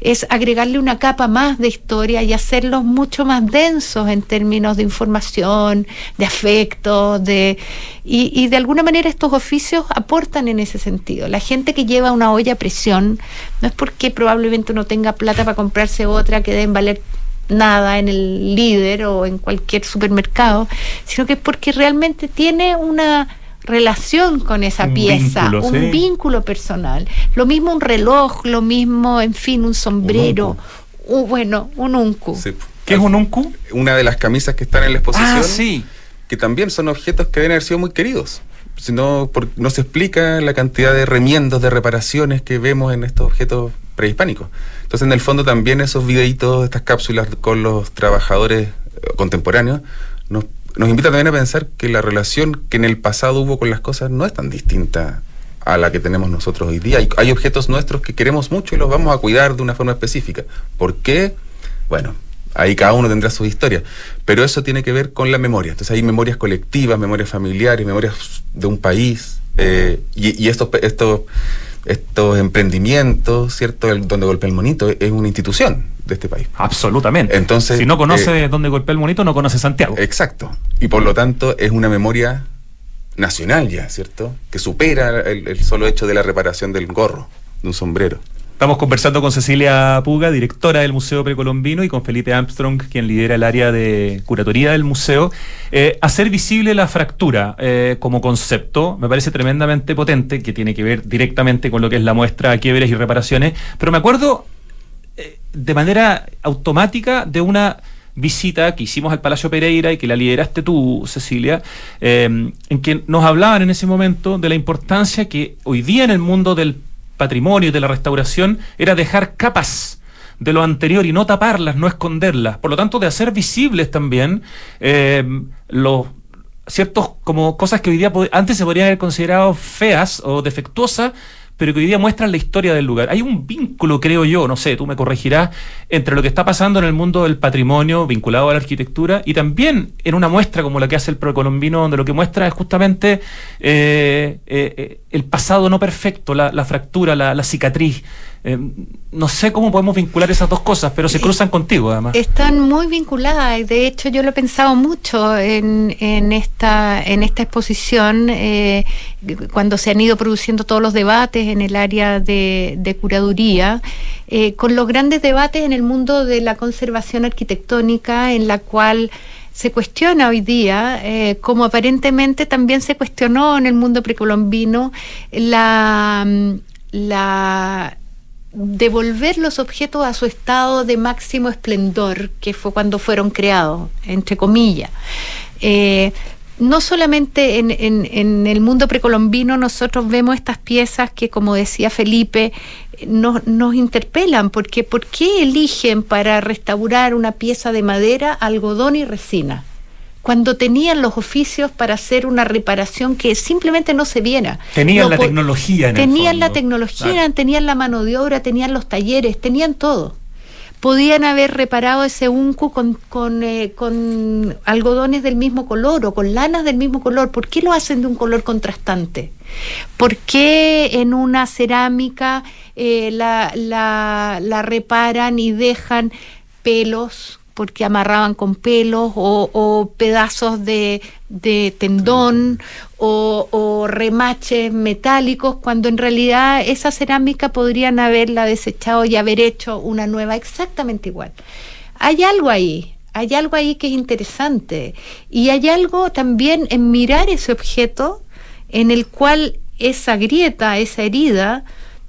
es agregarle una capa más de historia y hacerlos mucho más densos en términos de información, de afecto, de y, y de alguna manera estos oficios aportan en ese sentido. La gente que lleva una olla a presión no es porque probablemente uno tenga plata para comprarse otra que deben valer nada en el líder o en cualquier supermercado, sino que es porque realmente tiene una relación con esa pieza, un vínculo personal. Lo mismo un reloj, lo mismo, en fin, un sombrero, un, bueno, un uncu. ¿Qué es un uncu? Una de las camisas que están en la exposición. Ah, sí que también son objetos que deben haber sido muy queridos. Si no, no se explica la cantidad de remiendos, de reparaciones que vemos en estos objetos prehispánicos. Entonces, en el fondo, también esos videitos, estas cápsulas con los trabajadores eh, contemporáneos, nos, nos invitan también a pensar que la relación que en el pasado hubo con las cosas no es tan distinta a la que tenemos nosotros hoy día. Hay, hay objetos nuestros que queremos mucho y los vamos a cuidar de una forma específica. ¿Por qué? Bueno, ahí cada uno tendrá su historia. Pero eso tiene que ver con la memoria. Entonces hay memorias colectivas, memorias familiares, memorias de un país. Eh, y, estos, estos, estos emprendimientos, ¿cierto? donde golpea el monito es una institución de este país. Absolutamente. Entonces, si no conoce eh, dónde golpea el monito, no conoce Santiago. Exacto. Y por lo tanto es una memoria nacional ya, ¿cierto? Que supera el solo hecho de la reparación del gorro, de un sombrero. Estamos conversando con Cecilia Puga, directora del Museo Precolombino, y con Felipe Armstrong, quien lidera el área de curatoría del museo. Eh, hacer visible la fractura eh, como concepto me parece tremendamente potente, que tiene que ver directamente con lo que es la muestra quiebres y reparaciones. Pero me acuerdo eh, de manera automática de una visita que hicimos al Palacio Pereira y que la lideraste tú, Cecilia, en que nos hablaban en ese momento de la importancia que hoy día en el mundo del patrimonio de la restauración era dejar capas de lo anterior y no taparlas, no esconderlas. Por lo tanto, de hacer visibles también eh, los ciertos como cosas que hoy día antes se podrían haber considerado feas o defectuosas, pero que hoy día muestran la historia del lugar. Hay un vínculo, creo yo, no sé, tú me corregirás, entre lo que está pasando en el mundo del patrimonio vinculado a la arquitectura y también en una muestra como la que hace el Procolombino, donde lo que muestra es justamente eh, eh, el pasado no perfecto, la, fractura, la cicatriz. Eh, no sé cómo podemos vincular esas dos cosas, pero se cruzan contigo además. Están muy vinculadas. De hecho, yo lo he pensado mucho en, en esta, en esta exposición, eh, cuando se han ido produciendo todos los debates en el área de, curaduría, eh, con los grandes debates en el mundo de la conservación arquitectónica, en la cual se cuestiona hoy día, como aparentemente también se cuestionó en el mundo precolombino, la, la devolver los objetos a su estado de máximo esplendor, que fue cuando fueron creados, entre comillas. Eh, no solamente en, el mundo precolombino nosotros vemos estas piezas que, como decía Felipe, nos, nos interpelan, porque ¿por qué eligen para restaurar una pieza de madera algodón y resina? Cuando tenían los oficios para hacer una reparación que simplemente no se viera. Tenían la tecnología. En tenían la tecnología, tenían la mano de obra, tenían los talleres, tenían todo. Podían haber reparado ese uncu con, con, eh, con algodones del mismo color o con lanas del mismo color. ¿Por qué lo hacen de un color contrastante? ¿Por qué en una cerámica eh, la, la, la reparan y dejan pelos porque amarraban con pelos o, pedazos de, tendón o, remaches metálicos, cuando en realidad esa cerámica podrían haberla desechado y haber hecho una nueva exactamente igual. Hay algo ahí, hay algo ahí que es interesante y hay algo también en mirar ese objeto en el cual esa grieta, esa herida,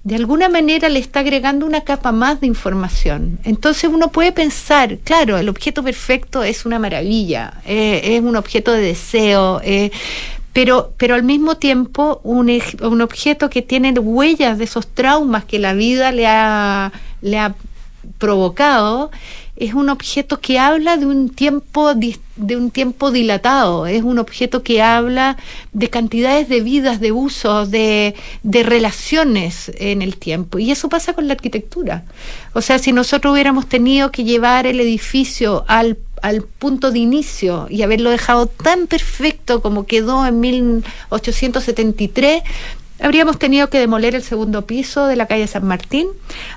de alguna manera le está agregando una capa más de información. Entonces uno puede pensar, claro, el objeto perfecto es una maravilla, eh, es un objeto de deseo, eh, pero, pero al mismo tiempo un, un, objeto que tiene huellas de esos traumas que la vida le ha, le ha provocado, es un objeto que habla de un tiempo de un tiempo dilatado, es un objeto que habla de cantidades de vidas, de usos, de, de relaciones en el tiempo. Y eso pasa con la arquitectura. O sea, si nosotros hubiéramos tenido que llevar el edificio al al punto de inicio y haberlo dejado tan perfecto como quedó en 1873, Habríamos tenido que demoler el segundo piso de la calle San Martín,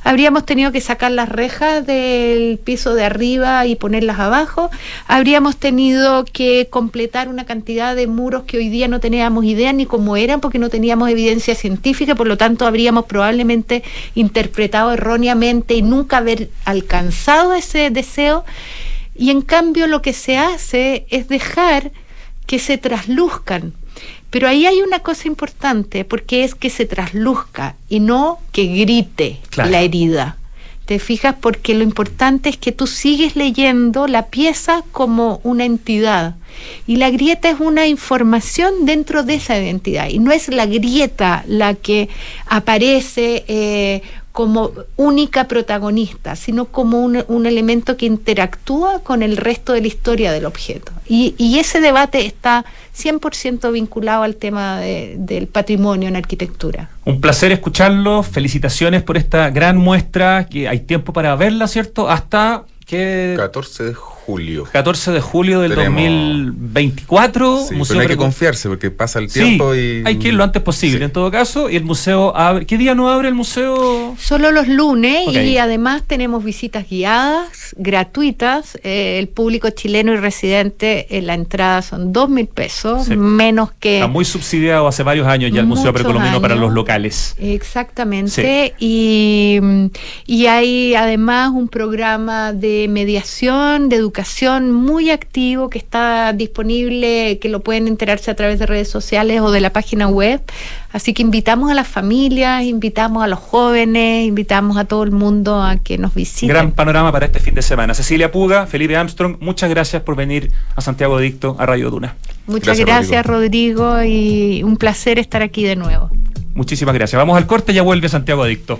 habríamos tenido que sacar las rejas del piso de arriba y ponerlas abajo, habríamos tenido que completar una cantidad de muros que hoy día no teníamos idea ni cómo eran porque no teníamos evidencia científica, por lo tanto habríamos probablemente interpretado erróneamente y nunca haber alcanzado ese deseo. Y en cambio lo que se hace es dejar que se trasluzcan pero ahí hay una cosa importante, porque es que se trasluzca y no que grite la herida. ¿Te fijas? Porque lo importante es que tú sigues leyendo la pieza como una entidad. Y la grieta es una información dentro de esa identidad. Y no es la grieta la que aparece eh, como única protagonista, sino como un, elemento que interactúa con el resto de la historia del objeto. Y, ese debate está 100% vinculado al tema del patrimonio en arquitectura. Un placer escucharlo, felicitaciones por esta gran muestra, que hay tiempo para verla, ¿cierto? Hasta que... 14 de julio julio. 14 de julio del 2024. Sí, museo pero hay que confiarse porque pasa el tiempo y. Hay que ir lo antes posible, en todo caso. Y el museo abre. ¿Qué día no abre el museo? Solo los lunes y además tenemos visitas guiadas, gratuitas. Eh, el público chileno y residente en la entrada son dos mil pesos, menos que. Está muy subsidiado hace varios años ya el Museo Precolombino para los locales. Exactamente. Y, y hay además un programa de mediación, de educación muy activo que está disponible, que lo pueden enterarse a través de redes sociales o de la página web. Así que invitamos a las familias, invitamos a los jóvenes, invitamos a todo el mundo a que nos visiten. Gran panorama para este fin de semana. Cecilia Puga, Felipe Armstrong, muchas gracias por venir a Santiago Dicto, a Radio Duna. Muchas gracias, Rodrigo. y un placer estar aquí de nuevo. Muchísimas gracias. Vamos al corte, ya vuelve Santiago Adicto.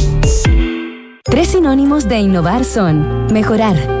Tres sinónimos de innovar son mejorar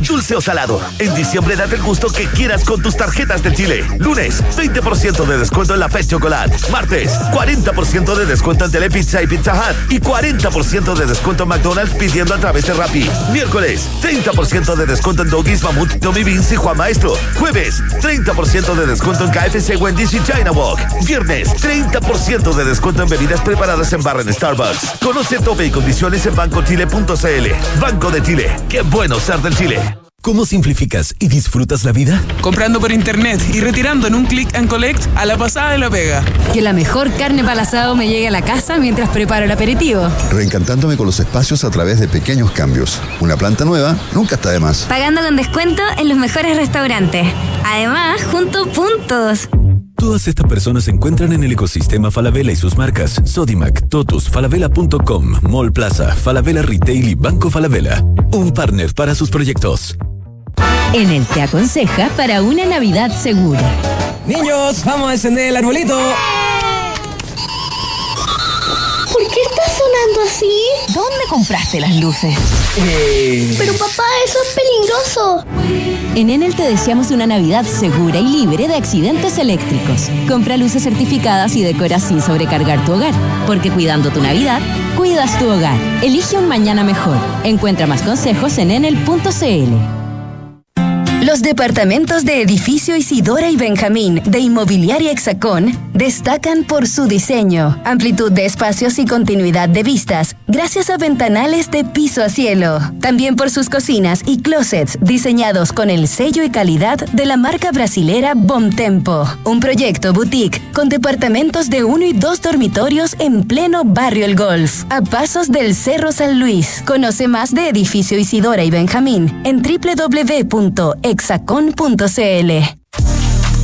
dulce o salado. En diciembre date el gusto que quieras con tus tarjetas de Chile. Lunes, 20% de descuento en la Fed Chocolate. Martes, 40% de descuento en Telepizza y Pizza Hut. Y 40% de descuento en McDonald's pidiendo a través de Rappi. Miércoles, 30% de descuento en Doggies, Mamut, Tommy Beans y Juan Maestro. Jueves, 30% de descuento en KFC, Wendy's y China Walk. Viernes, 30% de descuento en bebidas preparadas en barra en Starbucks. Conoce tope y condiciones en bancochile.cl. Banco de Chile. Qué bueno ser del Chile. ¿Cómo simplificas y disfrutas la vida? Comprando por internet y retirando en un click and collect a la pasada de la pega. Que la mejor carne para asado me llegue a la casa mientras preparo el aperitivo. Reencantándome con los espacios a través de pequeños cambios. Una planta nueva nunca está de más. Pagando con descuento en los mejores restaurantes. Además, junto puntos. Todas estas personas se encuentran en el ecosistema Falabella y sus marcas Sodimac, Totus, Falabella.com, Mall Plaza, Falabella Retail y Banco Falabella. Un partner para sus proyectos. En el Te Aconseja para una Navidad segura. Niños, vamos a encender el arbolito. ¿Por qué está sonando así? ¿Dónde compraste las luces? Eh. Pero papá, eso es peligroso. En Enel te deseamos una Navidad segura y libre de accidentes eléctricos. Compra luces certificadas y decora sin sobrecargar tu hogar. Porque cuidando tu Navidad, cuidas tu hogar. Elige un mañana mejor. Encuentra más consejos en enel.cl. Los departamentos de edificio Isidora y Benjamín de Inmobiliaria Hexacón destacan por su diseño, amplitud de espacios y continuidad de vistas, gracias a ventanales de piso a cielo. También por sus cocinas y closets diseñados con el sello y calidad de la marca brasilera Tempo. Un proyecto boutique con departamentos de uno y dos dormitorios en pleno barrio El Golf, a pasos del Cerro San Luis. Conoce más de edificio Isidora y Benjamín en www hexacon.cl.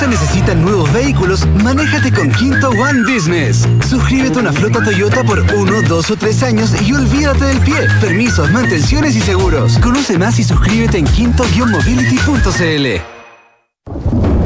Empresa necesita nuevos vehículos, manéjate con Quinto One Business. Suscríbete a una flota Toyota por uno, dos o tres años y olvídate del pie. Permisos, mantenciones y seguros. Conoce más y suscríbete en quinto-mobility.cl.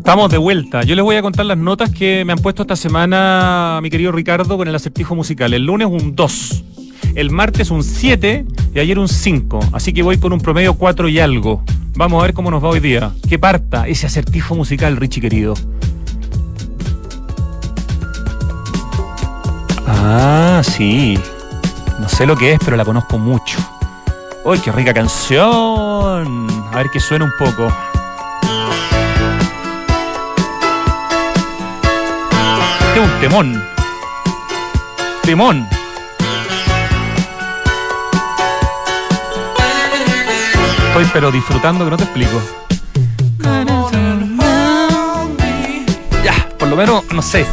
Estamos de vuelta. Yo les voy a contar las notas que me han puesto esta semana mi querido Ricardo con el acertijo musical. El lunes un 2, el martes un 7 y ayer un 5. Así que voy con un promedio 4 y algo. Vamos a ver cómo nos va hoy día. Que parta ese acertijo musical, Richie querido. Ah, sí. No sé lo que es, pero la conozco mucho. ¡Uy, qué rica canción! A ver que suena un poco. Un temón. Temón. Estoy pero disfrutando que no te explico. Ya, por lo menos, no sé.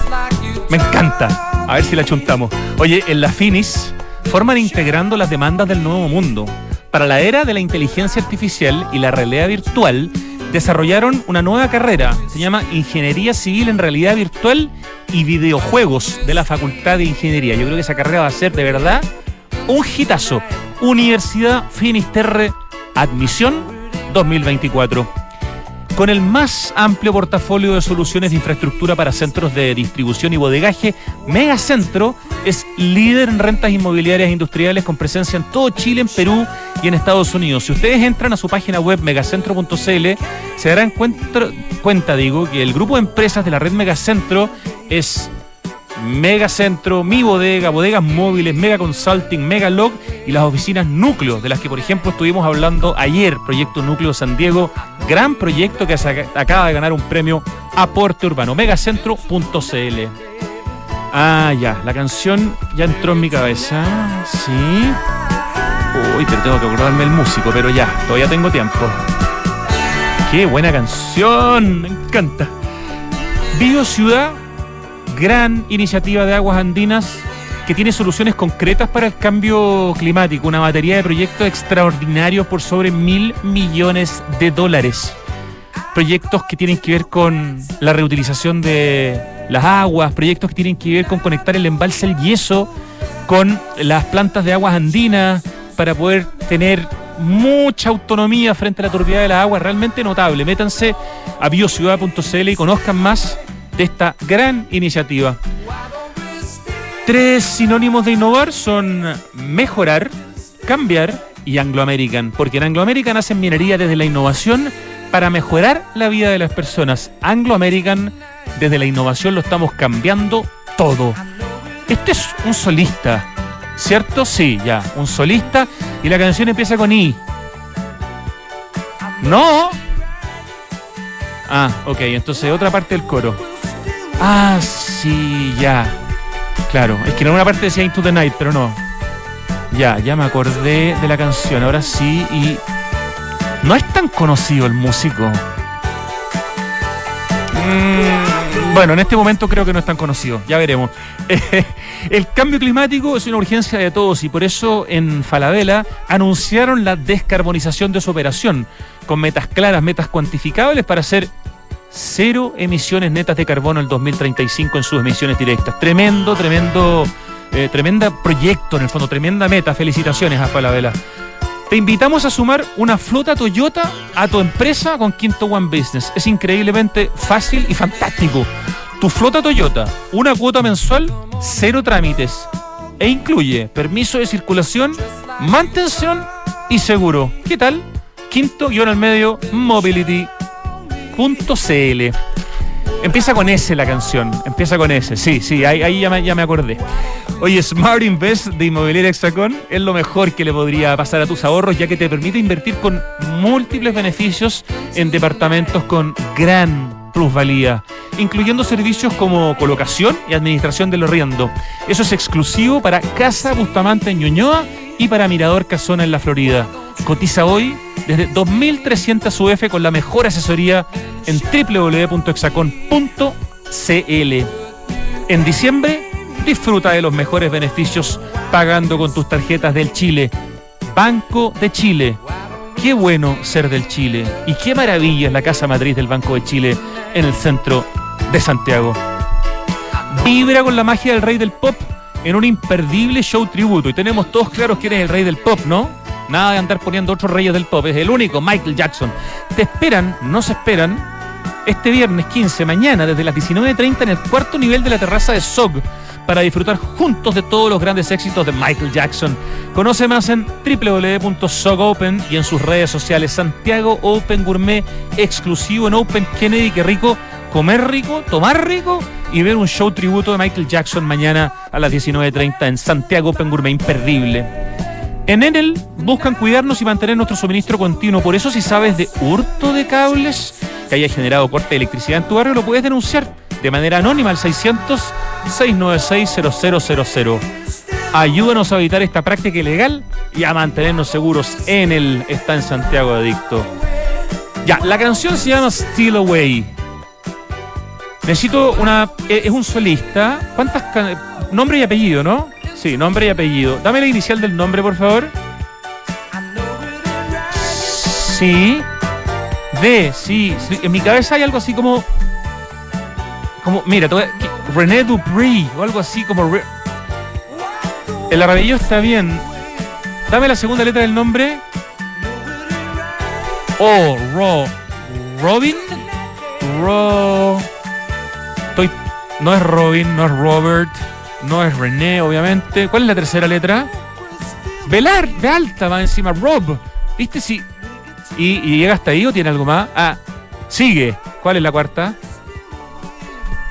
Me encanta. A ver si la chuntamos. Oye, en la Finis forman integrando las demandas del nuevo mundo. Para la era de la inteligencia artificial y la realidad virtual, desarrollaron una nueva carrera. Se llama Ingeniería Civil en Realidad Virtual y Videojuegos de la Facultad de Ingeniería. Yo creo que esa carrera va a ser de verdad un hitazo. Universidad Finisterre Admisión 2024 con el más amplio portafolio de soluciones de infraestructura para centros de distribución y bodegaje, Megacentro es líder en rentas inmobiliarias industriales con presencia en todo Chile, en Perú y en Estados Unidos. Si ustedes entran a su página web megacentro.cl, se darán cuenta, digo, que el grupo de empresas de la red Megacentro es Megacentro, Mi Bodega, Bodegas Móviles, Mega Consulting, Mega Log y las oficinas Núcleo, de las que por ejemplo estuvimos hablando ayer, Proyecto Núcleo San Diego, gran proyecto que acaba de ganar un premio Aporte Urbano, megacentro.cl. Ah, ya, la canción ya entró en mi cabeza, sí. Uy, pero tengo que acordarme el músico, pero ya, todavía tengo tiempo. Qué buena canción, me encanta. Bio Ciudad gran iniciativa de Aguas Andinas que tiene soluciones concretas para el cambio climático, una batería de proyectos extraordinarios por sobre mil millones de dólares. Proyectos que tienen que ver con la reutilización de las aguas, proyectos que tienen que ver con conectar el embalse El Yeso con las plantas de aguas andinas para poder tener mucha autonomía frente a la turbidez de las aguas, realmente notable. Métanse a biociudad.cl y conozcan más de esta gran iniciativa. Tres sinónimos de innovar son mejorar, cambiar y Anglo American, porque en Anglo American hacen minería desde la innovación para mejorar la vida de las personas. Anglo American, desde la innovación lo estamos cambiando todo. Este es un solista, ¿cierto? Sí, ya, un solista. Y la canción empieza con I. No. Ah, ok, entonces otra parte del coro. Ah, sí, ya. Claro, es que en una parte decía Into the Night, pero no. Ya, ya me acordé de la canción, ahora sí, y no es tan conocido el músico. Mm, bueno, en este momento creo que no es tan conocido, ya veremos. <laughs> el cambio climático es una urgencia de todos y por eso en Falabella anunciaron la descarbonización de su operación, con metas claras, metas cuantificables para hacer cero emisiones netas de carbono el 2035 en sus emisiones directas. Tremendo, tremendo, eh, tremenda proyecto en el fondo, tremenda meta. Felicitaciones a Falabella. Te invitamos a sumar una flota Toyota a tu empresa con Quinto One Business. Es increíblemente fácil y fantástico. Tu flota Toyota, una cuota mensual, cero trámites. E incluye permiso de circulación, mantención y seguro. ¿Qué tal? Quinto guion al medio, mobility.cl. Empieza con S la canción. Empieza con S. Sí, sí, ahí, ya, me, acordé. Oye, Smart Invest de Inmobiliaria Hexacon es lo mejor que le podría pasar a tus ahorros, ya que te permite invertir con múltiples beneficios en departamentos con gran plusvalía, incluyendo servicios como colocación y administración del arriendo. Eso es exclusivo para Casa Bustamante en Ñuñoa y para Mirador Casona en la Florida. Cotiza hoy desde 2.300 UF con la mejor asesoría en www.exacon.cl. En diciembre, disfruta de los mejores beneficios pagando con tus tarjetas del Chile. Banco de Chile. Qué bueno ser del Chile y qué maravilla es la casa matriz del Banco de Chile en el centro de Santiago. Vibra con la magia del rey del pop en un imperdible show tributo y tenemos todos claros quién es el rey del pop, ¿no? Nada de andar poniendo otros reyes del pop, es el único, Michael Jackson. Te esperan, no se esperan, este viernes 15, mañana, desde las 19.30 en el cuarto nivel de la terraza de SOG, para disfrutar juntos de todos los grandes éxitos de Michael Jackson. Conoce más en www.sogopen y en sus redes sociales. Santiago Open Gourmet, exclusivo en Open Kennedy. Qué rico comer rico, tomar rico y ver un show tributo de Michael Jackson mañana a las 19.30 en Santiago Open Gourmet, imperdible. En Enel buscan cuidarnos y mantener nuestro suministro continuo. Por eso, si sabes de hurto de cables que haya generado corte de electricidad en tu barrio, lo puedes denunciar de manera anónima al 600-696-0000. Ayúdanos a evitar esta práctica ilegal y a mantenernos seguros. Enel está en Santiago Adicto. Ya, la canción se llama Steal Away. Necesito una. Eh, es un solista. ¿Cuántas. Nombre y apellido, ¿no? Sí, nombre y apellido. Dame la inicial del nombre, por favor. Sí. D, sí, En mi cabeza hay algo así como. Como, mira, René Dupri o algo así como. El apellido está bien. Dame la segunda letra del nombre. Oh, Ro. Robin. Ro. No es Robin, no es Robert. No es René, obviamente. ¿Cuál es la tercera letra? Velar, de alta, va encima. Rob. ¿Viste si.? Y, llega hasta ahí o tiene algo más? Ah, sigue. ¿Cuál es la cuarta?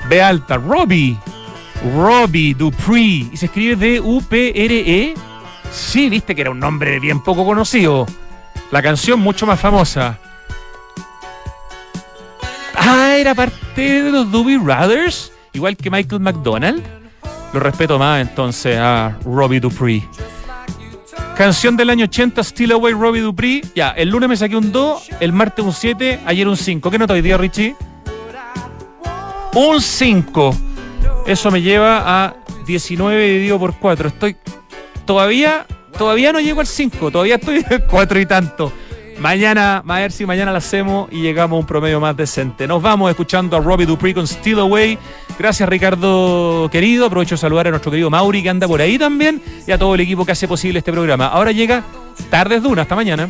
B alta. Robbie. Robbie Dupree. Y se escribe D-U-P-R-E. Sí, viste que era un nombre bien poco conocido. La canción mucho más famosa. Ah, era parte de los Doobie Brothers. Igual que Michael McDonald. Lo respeto más entonces a Robbie Dupree. Canción del año 80, Still Away Robbie Dupree. Ya, el lunes me saqué un 2, el martes un 7, ayer un 5. ¿Qué nota hoy día, Richie? Un 5. Eso me lleva a 19 dividido por 4. Estoy todavía, todavía no llego al 5, todavía estoy <laughs> 4 y tanto. Mañana, a ver si mañana la hacemos y llegamos a un promedio más decente. Nos vamos escuchando a Robbie Dupree con Still Away. Gracias, Ricardo querido. Aprovecho de saludar a nuestro querido Mauri que anda por ahí también y a todo el equipo que hace posible este programa. Ahora llega Tardes Duna. Hasta mañana.